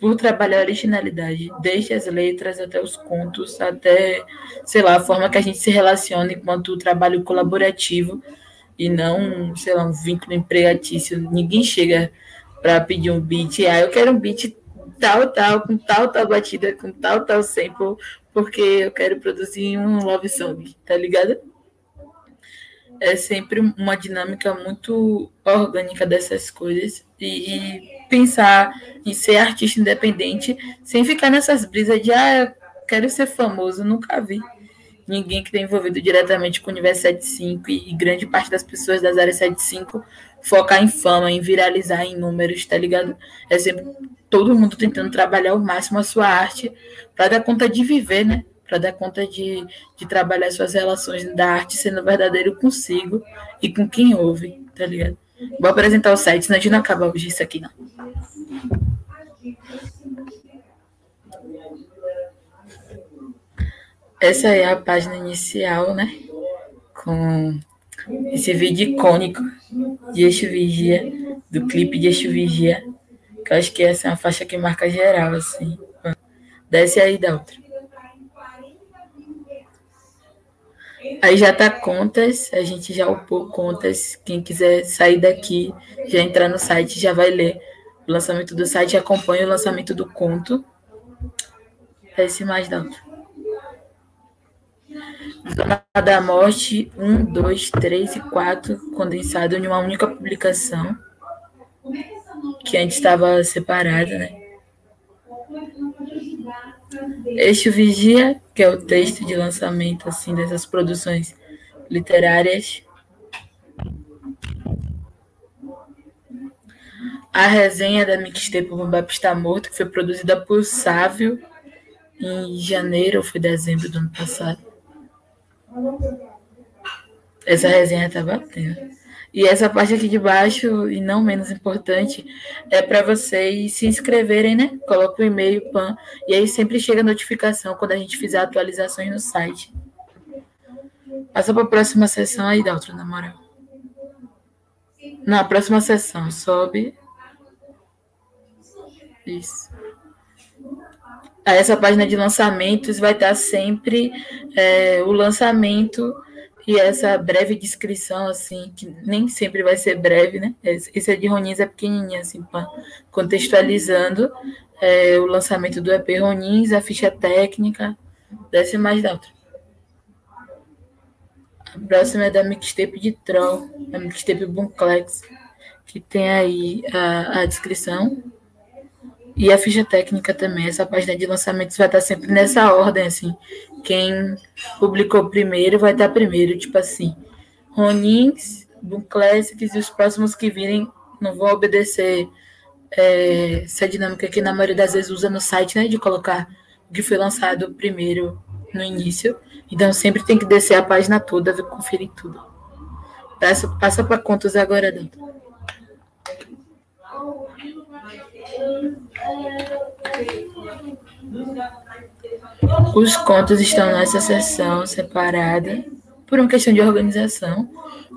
Por trabalhar a originalidade, desde as letras até os contos, até, sei lá, a forma que a gente se relaciona enquanto trabalho colaborativo e não, sei lá, um vínculo empregatício. Ninguém chega para pedir um beat, ah, eu quero um beat tal, tal, com tal, tal batida, com tal, tal sample, porque eu quero produzir um love song, tá ligado? é sempre uma dinâmica muito orgânica dessas coisas e, e, pensar em ser artista independente sem ficar nessas brisas de ah, quero ser famoso, nunca vi ninguém que está envolvido diretamente com o universo 75 e, e grande parte das pessoas das áreas 75 focar em fama, em viralizar em números, tá ligado? É sempre todo mundo tentando trabalhar ao máximo a sua arte para dar conta de viver, né? para dar conta de, de trabalhar suas relações da arte sendo verdadeiro consigo e com quem ouve, tá ligado? Vou apresentar o site, senão a gente não acaba hoje isso aqui, não. Essa é a página inicial, né? Com esse vídeo icônico de Eixo Vigia, do clipe de Eixo Vigia, que eu acho que essa é uma faixa que marca geral, assim. Desce aí da outra. Aí já tá contas, a gente já upou contas. Quem quiser sair daqui, já entrar no site, já vai ler o lançamento do site, acompanha o lançamento do conto. Esse mais da outra. Da Morte 1, 2, 3 e 4, condensado em uma única publicação, que antes estava separada, né? Este Vigia, que é o texto de lançamento assim dessas produções literárias. A resenha da mixtape Bombap está morto, que foi produzida por Sávio em janeiro ou foi dezembro do ano passado. Essa resenha tá batendo. E essa parte aqui de baixo, e não menos importante, é para vocês se inscreverem, né? Coloca o e-mail, PAN, e aí sempre chega a notificação quando a gente fizer atualizações no site. Passa para a próxima sessão aí, Daltro, na moral. Na próxima sessão, sobe. Isso. Essa página de lançamentos vai estar sempre é, o lançamento e essa breve descrição, assim, que nem sempre vai ser breve, né? Esse é de Ronins é pequenininho, assim, contextualizando é, o lançamento do EP Ronins, a ficha técnica, desce mais da outra. A próxima é da mixtape de Troll, a mixtape Bunclex, que tem aí a, a descrição e a ficha técnica também. Essa página de lançamentos vai estar sempre nessa ordem, assim, quem publicou primeiro vai estar primeiro, tipo assim, Ronins, Boom Classics e os próximos que virem não vão obedecer é, essa dinâmica que na maioria das vezes usa no site, né, de colocar o que foi lançado primeiro no início. Então sempre tem que descer a página toda, conferir tudo. Passa, passa para contas agora, Danto. Os contos estão nessa seção separada por uma questão de organização,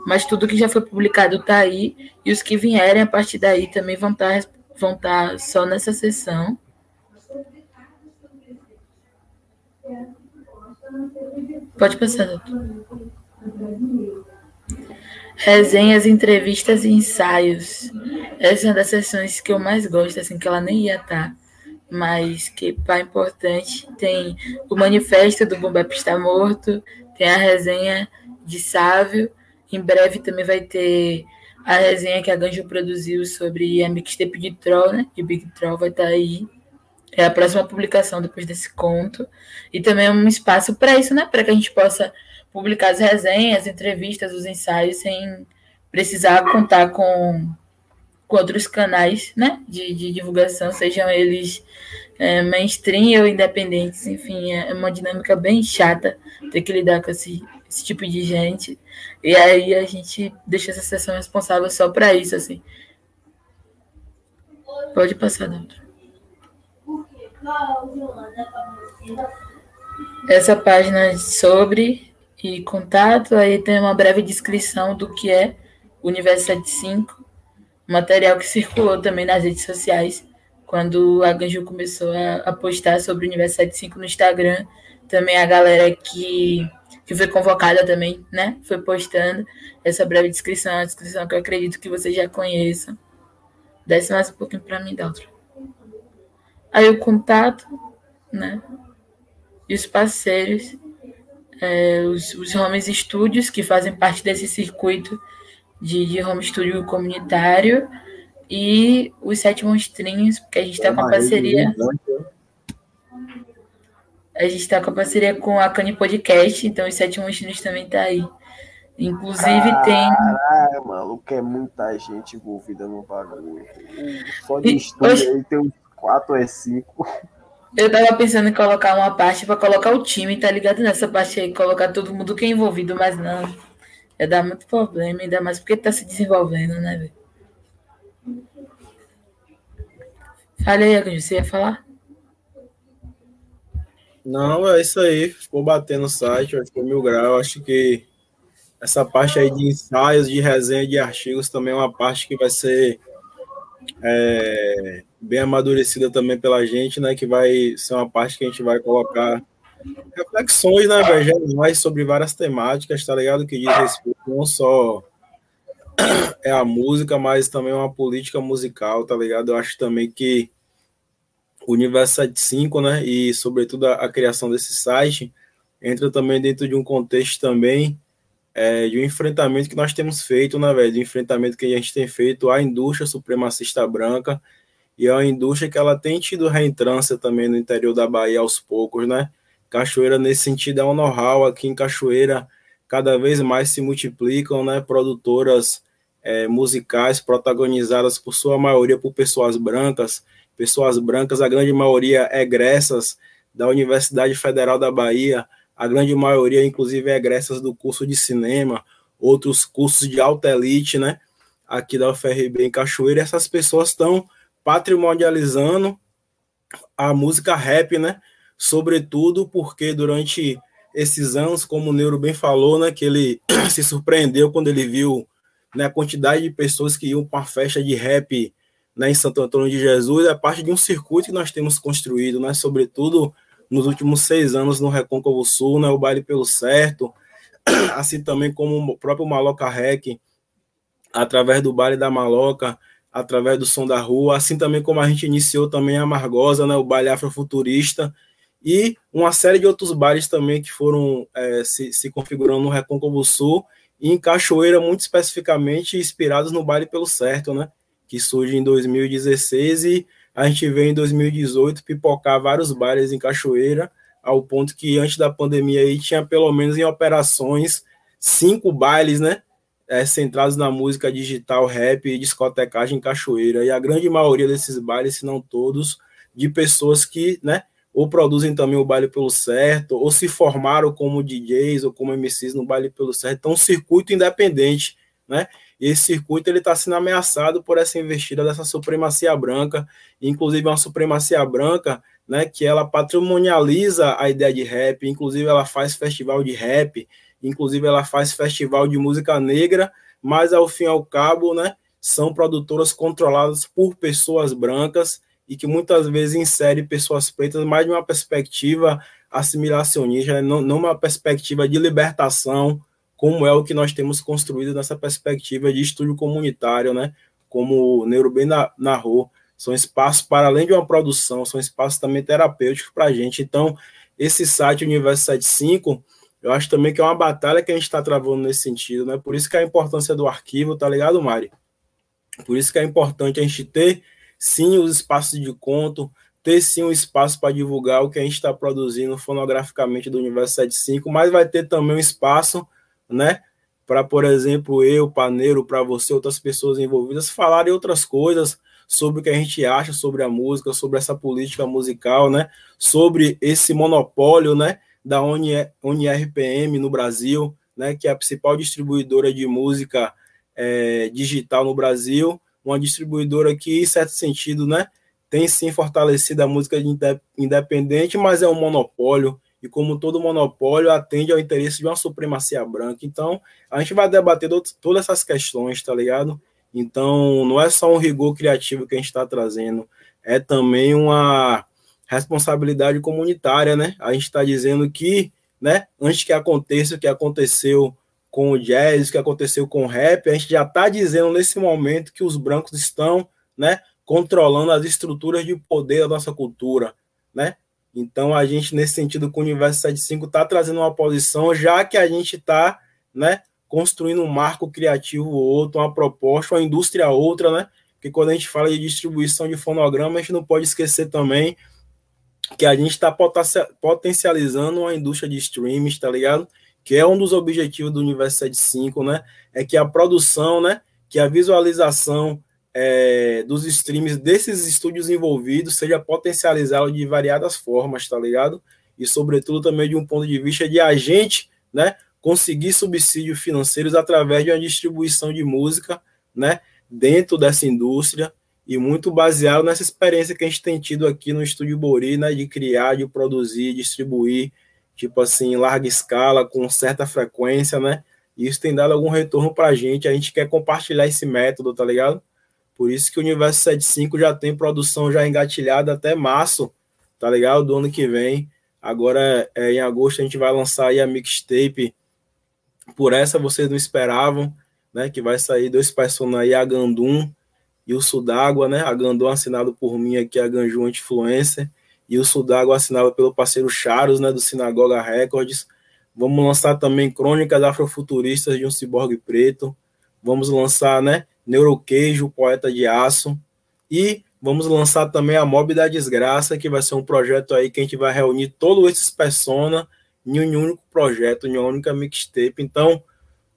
mas tudo que já foi publicado está aí e os que vierem a partir daí também vão estar tá, vão estar tá só nessa seção. Pode passar, doutor. Resenhas, entrevistas e ensaios. Essa é uma das sessões que eu mais gosto, assim, que ela nem ia estar, tá, mas que é importante. Tem o manifesto do Bombap está morto, tem a resenha de Sávio. Em breve também vai ter a resenha que a Ganjo produziu sobre a mixtape de Troll, né? De Big Troll vai estar tá aí. É a próxima publicação depois desse conto. E também é um espaço para isso, né? Para que a gente possa publicar as resenhas, entrevistas, os ensaios, sem precisar contar com, com outros canais né, de, de divulgação, sejam eles é, mainstream ou independentes. Enfim, é uma dinâmica bem chata ter que lidar com esse, esse tipo de gente. E aí a gente deixa essa sessão responsável só para isso, assim. Pode passar, doutor. Essa página sobre e contato, aí tem uma breve descrição do que é o Universo 75, material que circulou também nas redes sociais, quando a Ganju começou a, a postar sobre o Universo 75 no Instagram, também a galera que, que foi convocada também, né, foi postando essa breve descrição, a descrição que eu acredito que vocês já conheçam. Desce mais um pouquinho para mim, Daltro. Aí o contato, né, e os parceiros é, os, os home studios que fazem parte desse circuito de, de home studio comunitário e os sete monstrinhos, porque a gente está com a parceria. A gente está com a parceria com a Cane Podcast, então os sete monstrinhos também tá aí. Inclusive Caralho, tem. Caralho, maluco, é muita gente envolvida no bagulho. Só de estúdio aí tem uns quatro ou cinco. Eu tava pensando em colocar uma parte para colocar o time, tá ligado? Nessa parte aí, colocar todo mundo que é envolvido, mas não. Ia dar muito problema, ainda mais porque tá se desenvolvendo, né, velho? Fala aí, você ia falar? Não, é isso aí. Ficou batendo o site, ficou mil graus. Acho que essa parte aí de ensaios, de resenha de artigos também é uma parte que vai ser é, bem amadurecida também pela gente, né? Que vai ser uma parte que a gente vai colocar reflexões, né, velho? Mais sobre várias temáticas, tá ligado? Que diz respeito não só é a música, mas também uma política musical, tá ligado? Eu acho também que o Universo 75, né? E sobretudo a, a criação desse site entra também dentro de um contexto também é, de um enfrentamento que nós temos feito, né, velho? De um enfrentamento que a gente tem feito à indústria supremacista branca e é uma indústria que ela tem tido reentrância também no interior da Bahia aos poucos, né? Cachoeira, nesse sentido, é um know-how. Aqui em Cachoeira, cada vez mais se multiplicam, né? Produtoras é, musicais protagonizadas, por sua maioria, por pessoas brancas. Pessoas brancas, a grande maioria egressas da Universidade Federal da Bahia, a grande maioria, inclusive, egressas do curso de cinema, outros cursos de alta elite, né? Aqui da UFRB em Cachoeira, essas pessoas estão patrimonializando a música rap, né? Sobretudo porque durante esses anos, como o Neuro bem falou, né, que ele (clears throat) se surpreendeu quando ele viu né, a quantidade de pessoas que iam para a festa de rap né, em Santo Antônio de Jesus, é parte de um circuito que nós temos construído, né, sobretudo nos últimos seis anos no Recôncavo Sul, né, o Baile Pelo Certo, (clears throat) assim também como o próprio Maloca Rec, através do Baile da Maloca, através do Som da Rua, assim também como a gente iniciou também a Margosa, né, o Baile Afrofuturista, e uma série de outros bailes também que foram é, se, se configurando no Recôncavo Sul, e em Cachoeira, muito especificamente, inspirados no Baile Pelo Certo, né, que surge em 2016 e a gente veio em 2018 pipocar vários bailes em Cachoeira, ao ponto que antes da pandemia aí tinha pelo menos em operações cinco bailes, né? É, centrados na música digital, rap e discotecagem em Cachoeira. E a grande maioria desses bailes, se não todos, de pessoas que, né, ou produzem também o baile pelo certo, ou se formaram como DJs ou como MCs no baile pelo certo. Então, um circuito independente, né? E esse circuito ele está sendo ameaçado por essa investida dessa supremacia branca, inclusive uma supremacia branca, né, que ela patrimonializa a ideia de rap, inclusive ela faz festival de rap, inclusive ela faz festival de música negra, mas ao fim e ao cabo, né, são produtoras controladas por pessoas brancas e que muitas vezes insere pessoas pretas mais de uma perspectiva assimilacionista, né? não, não uma perspectiva de libertação, como é o que nós temos construído nessa perspectiva de estudo comunitário, né? como o Neuro bem narrou, são espaços para além de uma produção, são espaços também terapêuticos para a gente. Então, esse site Universo 75, eu acho também que é uma batalha que a gente está travando nesse sentido, né? Por isso que a importância do arquivo, tá ligado, Mari? Por isso que é importante a gente ter sim os espaços de conto, ter sim um espaço para divulgar o que a gente está produzindo fonograficamente do Universo 75, mas vai ter também um espaço, né, para, por exemplo, eu, Paneiro, para você, outras pessoas envolvidas, falarem outras coisas sobre o que a gente acha sobre a música, sobre essa política musical, né, sobre esse monopólio, né, da ONRPM no Brasil, né, que é a principal distribuidora de música é, digital no Brasil, uma distribuidora que, em certo sentido, né, tem sim fortalecido a música independente, mas é um monopólio, e como todo monopólio, atende ao interesse de uma supremacia branca. Então, a gente vai debater todas essas questões, tá ligado? Então, não é só um rigor criativo que a gente está trazendo, é também uma responsabilidade comunitária, né? A gente está dizendo que, né, antes que aconteça o que aconteceu com o jazz, o que aconteceu com o rap, a gente já está dizendo nesse momento que os brancos estão, né, controlando as estruturas de poder da nossa cultura, né? Então a gente nesse sentido com o Universo 75 está trazendo uma posição, já que a gente está, né, construindo um marco criativo outro, uma proposta, uma indústria outra, né? Porque quando a gente fala de distribuição de fonograma, a gente não pode esquecer também que a gente está potencializando uma indústria de streams, tá ligado? que é um dos objetivos do Universo 75, né? É que a produção, né? Que a visualização é, dos streams desses estúdios envolvidos seja potencializado de variadas formas, tá ligado? E, sobretudo, também de um ponto de vista de agente, né? Conseguir subsídios financeiros através de uma distribuição de música, né? Dentro dessa indústria e muito baseado nessa experiência que a gente tem tido aqui no Estúdio Bori, né? De criar, de produzir, distribuir tipo assim, em larga escala, com certa frequência, né? E isso tem dado algum retorno para a gente. A gente quer compartilhar esse método, tá ligado? Por isso que o Universo 75 já tem produção já engatilhada até março, tá ligado? Do ano que vem. Agora, é, em agosto, a gente vai lançar aí a mixtape. Por essa vocês não esperavam, né? Que vai sair dois personagens a Gandum e o Sudágua, né? A Gandum assinado por mim aqui, a Ganju Influencer e o Sudago assinado pelo parceiro Charos, né, do Sinagoga Records. Vamos lançar também Crônicas Afrofuturistas de um Ciborgue Preto. Vamos lançar, né, Neuroqueijo, Poeta de Aço. E vamos lançar também a Mob da Desgraça, que vai ser um projeto aí que a gente vai reunir todos esses persona em um único projeto, em uma única mixtape. Então,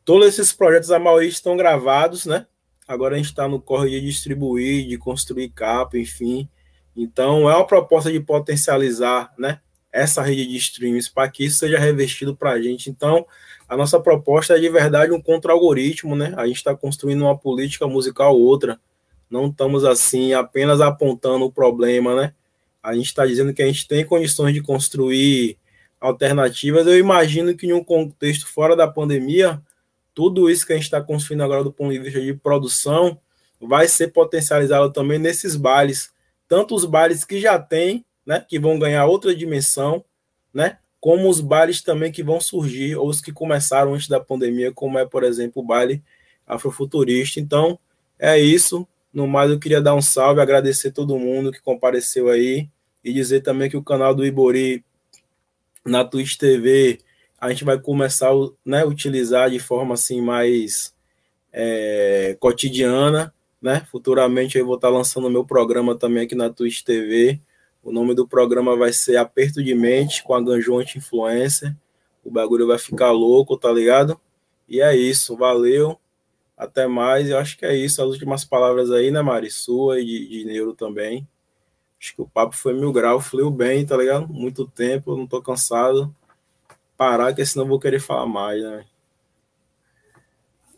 todos esses projetos, a maioria estão gravados, né? Agora a gente está no corre de distribuir, de construir capa, enfim. Então, é uma proposta de potencializar né, essa rede de streams para que isso seja revestido para a gente. Então, a nossa proposta é de verdade um contra-algoritmo, né? A gente está construindo uma política musical outra. Não estamos assim apenas apontando o problema, né? A gente está dizendo que a gente tem condições de construir alternativas. Eu imagino que em um contexto fora da pandemia, tudo isso que a gente está construindo agora do ponto de vista de produção vai ser potencializado também nesses bailes tanto os bares que já tem, né, que vão ganhar outra dimensão, né, como os bares também que vão surgir, ou os que começaram antes da pandemia, como é, por exemplo, o baile afrofuturista. Então, é isso. No mais, eu queria dar um salve, agradecer todo mundo que compareceu aí e dizer também que o canal do Ibori na Twitch TV a gente vai começar né, utilizar de forma assim mais é, cotidiana né? Futuramente eu vou estar lançando meu programa também aqui na Twitch TV. O nome do programa vai ser Aperto de Mente com a Ganjonte Influencer. O bagulho vai ficar louco, tá ligado? E é isso, valeu. Até mais. Eu acho que é isso. As últimas palavras aí, né, Mari? Sua e de, de Neuro também. Acho que o papo foi mil graus, fluiu bem, tá ligado? Muito tempo, não tô cansado. Parar, que senão eu vou querer falar mais, né?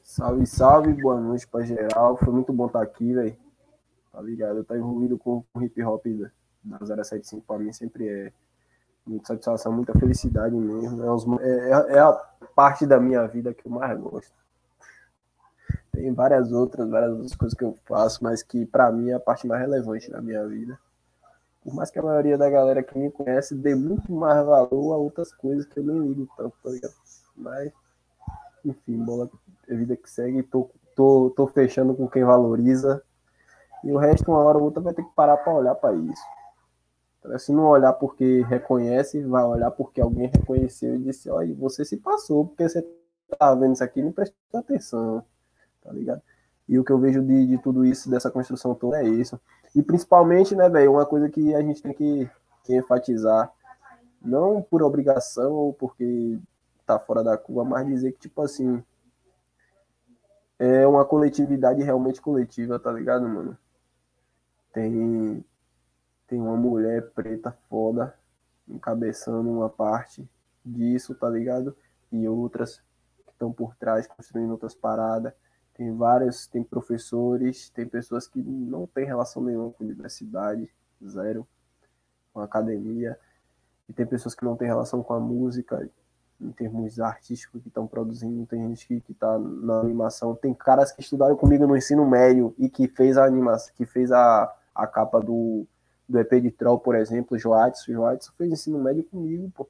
Salve, salve, boa noite pra geral. Foi muito bom estar aqui, velho. Tá ligado? Eu tô envolvido com o hip hop da 075 pra mim sempre é muita satisfação, muita felicidade mesmo. É, os, é, é, a parte da minha vida que eu mais gosto. Tem várias outras, várias outras coisas que eu faço, mas que para mim é a parte mais relevante da minha vida. Por mais que a maioria da galera que me conhece dê muito mais valor a outras coisas que eu nem ligo tanto, tá ligado? Mas, enfim, bola é vida que segue, tô, tô, tô fechando com quem valoriza. E o resto, uma hora ou outra, vai ter que parar para olhar para isso. Se não olhar porque reconhece, vai olhar porque alguém reconheceu e disse: Olha, você se passou, porque você tá vendo isso aqui não prestou atenção, tá ligado? E o que eu vejo de, de tudo isso, dessa construção toda, é isso. E principalmente, né, velho, uma coisa que a gente tem que, que enfatizar, não por obrigação ou porque tá fora da curva, mas dizer que, tipo assim, é uma coletividade realmente coletiva, tá ligado, mano? Tem tem uma mulher preta foda encabeçando uma parte disso, tá ligado? E outras que estão por trás construindo outras paradas. Tem vários, tem professores, tem pessoas que não têm relação nenhuma com a universidade, zero, com a academia. E tem pessoas que não têm relação com a música, em termos artísticos que estão produzindo, tem gente que, está na animação, tem caras que estudaram comigo no ensino médio e que fez a animação, que fez a, a capa do do EP de Troll, por exemplo. O Joadson fez ensino médio comigo, pô.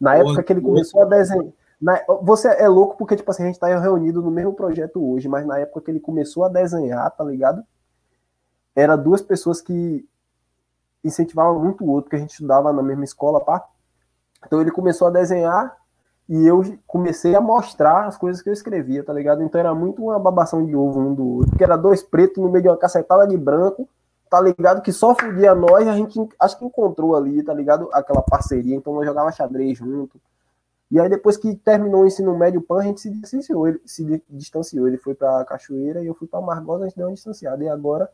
Na época que ele começou a desenhar. Na, você é louco porque, tipo assim, a gente tá reunido no mesmo projeto hoje, mas na época que ele começou a desenhar, tá ligado? Era duas pessoas que incentivavam muito o outro, que a gente estudava na mesma escola, pá. Então ele começou a desenhar e eu comecei a mostrar as coisas que eu escrevia, tá ligado? Então era muito uma babação de ovo um do outro, porque era dois pretos no meio de uma cacetada de branco tá ligado? Que só fudia nós, a gente acho que encontrou ali, tá ligado? Aquela parceria, então nós jogava xadrez junto. E aí depois que terminou o ensino médio PAN, a gente se distanciou, ele se distanciou, ele foi para Cachoeira e eu fui para Margosa, a gente deu uma distanciada. E agora,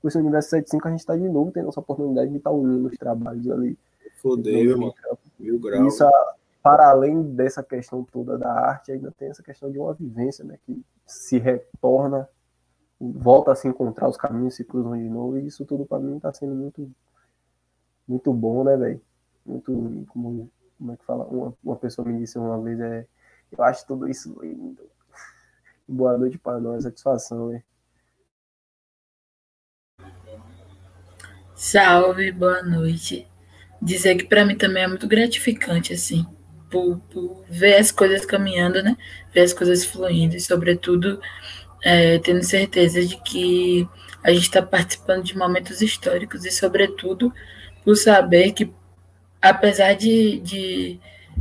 com esse universo 75, a gente tá de novo tendo essa oportunidade de estar tá unindo os trabalhos ali. Fodeu, mano. Mil graus. Isso, para além dessa questão toda da arte, ainda tem essa questão de uma vivência, né, que se retorna volta a se encontrar, os caminhos se cruzam de novo, e isso tudo para mim tá sendo muito muito bom, né, velho? Muito, como, como é que fala? Uma, uma pessoa me disse uma vez, é, eu acho tudo isso lindo. Boa noite para nós, satisfação, né? Salve, boa noite. Dizer que para mim também é muito gratificante, assim, por, por ver as coisas caminhando, né? Ver as coisas fluindo, e sobretudo é, tendo certeza de que a gente está participando de momentos históricos e, sobretudo, por saber que, apesar de, de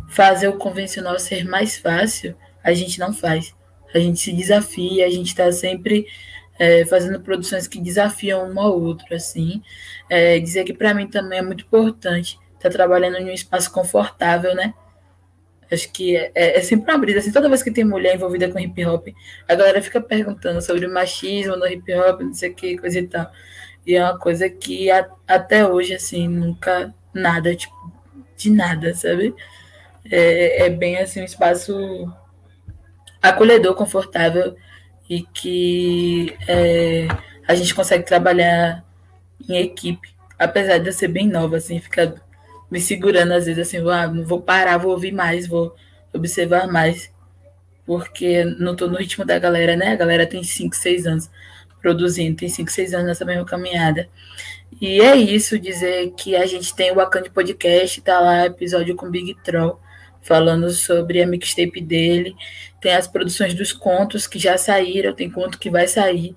fazer o convencional ser mais fácil, a gente não faz. A gente se desafia, a gente está sempre é, fazendo produções que desafiam um ao outro, assim. É, dizer que para mim também é muito importante estar tá trabalhando em um espaço confortável, né? Acho que é, é, sempre uma brisa. Assim, toda vez que tem mulher envolvida com hip hop, a galera fica perguntando sobre machismo no hip hop, não sei o que, coisa e tal. E é uma coisa que a, até hoje, assim, nunca nada, tipo, de nada, sabe? É, é bem assim, um espaço acolhedor, confortável e que é, a gente consegue trabalhar em equipe, apesar de eu ser bem nova, assim, ficar me segurando às vezes assim, ah, não vou parar, vou ouvir mais, vou observar mais, porque não tô no ritmo da galera, né? A galera tem 5, 6 anos produzindo, tem 5, 6 anos nessa mesma caminhada. E é isso, dizer que a gente tem o Wakanda Podcast, tá lá, episódio com Big Troll, falando sobre a mixtape dele. Tem as produções dos contos que já saíram, tem conto que vai sair.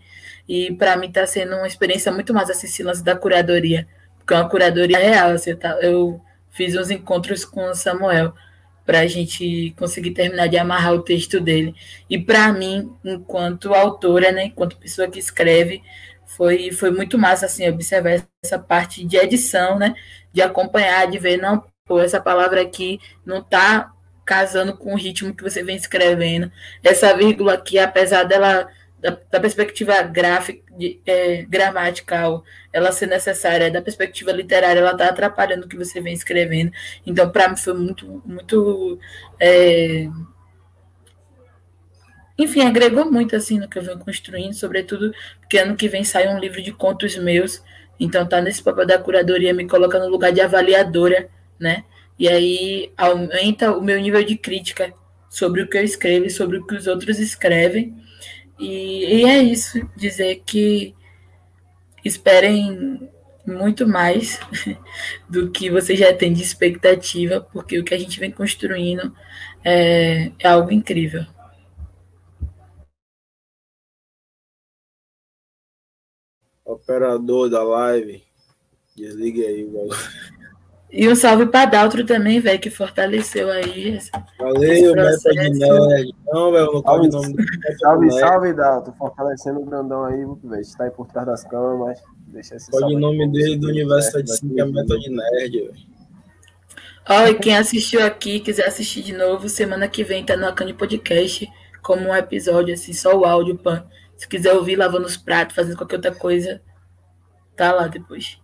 E para mim tá sendo uma experiência muito mais assim, esse lance da curadoria porque é uma curadoria real. Assim, tá? Eu fiz uns encontros com o Samuel para a gente conseguir terminar de amarrar o texto dele. E para mim, enquanto autora, né, enquanto pessoa que escreve, foi, foi muito massa assim observar essa parte de edição, né, de acompanhar, de ver não, pô, essa palavra aqui não está casando com o ritmo que você vem escrevendo. Essa vírgula aqui, apesar dela da, da perspectiva gráfica, de, é, gramatical, ela ser necessária, da perspectiva literária, ela está atrapalhando o que você vem escrevendo. Então, para mim, foi muito, muito é, enfim, agregou muito assim no que eu venho construindo, sobretudo porque ano que vem sai um livro de contos meus, então tá nesse papel da curadoria, me coloca no lugar de avaliadora, né? E aí aumenta o meu nível de crítica sobre o que eu escrevo e sobre o que os outros escrevem. E, e é isso, dizer que esperem muito mais (laughs) do que você já tem de expectativa, porque o que a gente vem construindo é, é algo incrível. Operador da live, desligue aí o E um salve para Daltro também, velho, que fortaleceu aí. Esse, Valeu, Meta de Nerd. Não, velho, não salve, nome Salve, salve, Daltro. Fortalecendo o grandão aí, velho. Está aí por trás das câmeras, mas deixa esse Pode o nome dele do Universo 75 é Meta de Nerd, velho. Ó, e quem assistiu aqui, quiser assistir de novo, semana que vem tá no Acane Podcast, como um episódio, assim, só o áudio, pan. Se quiser ouvir lavando os pratos, fazendo qualquer outra coisa, tá lá depois.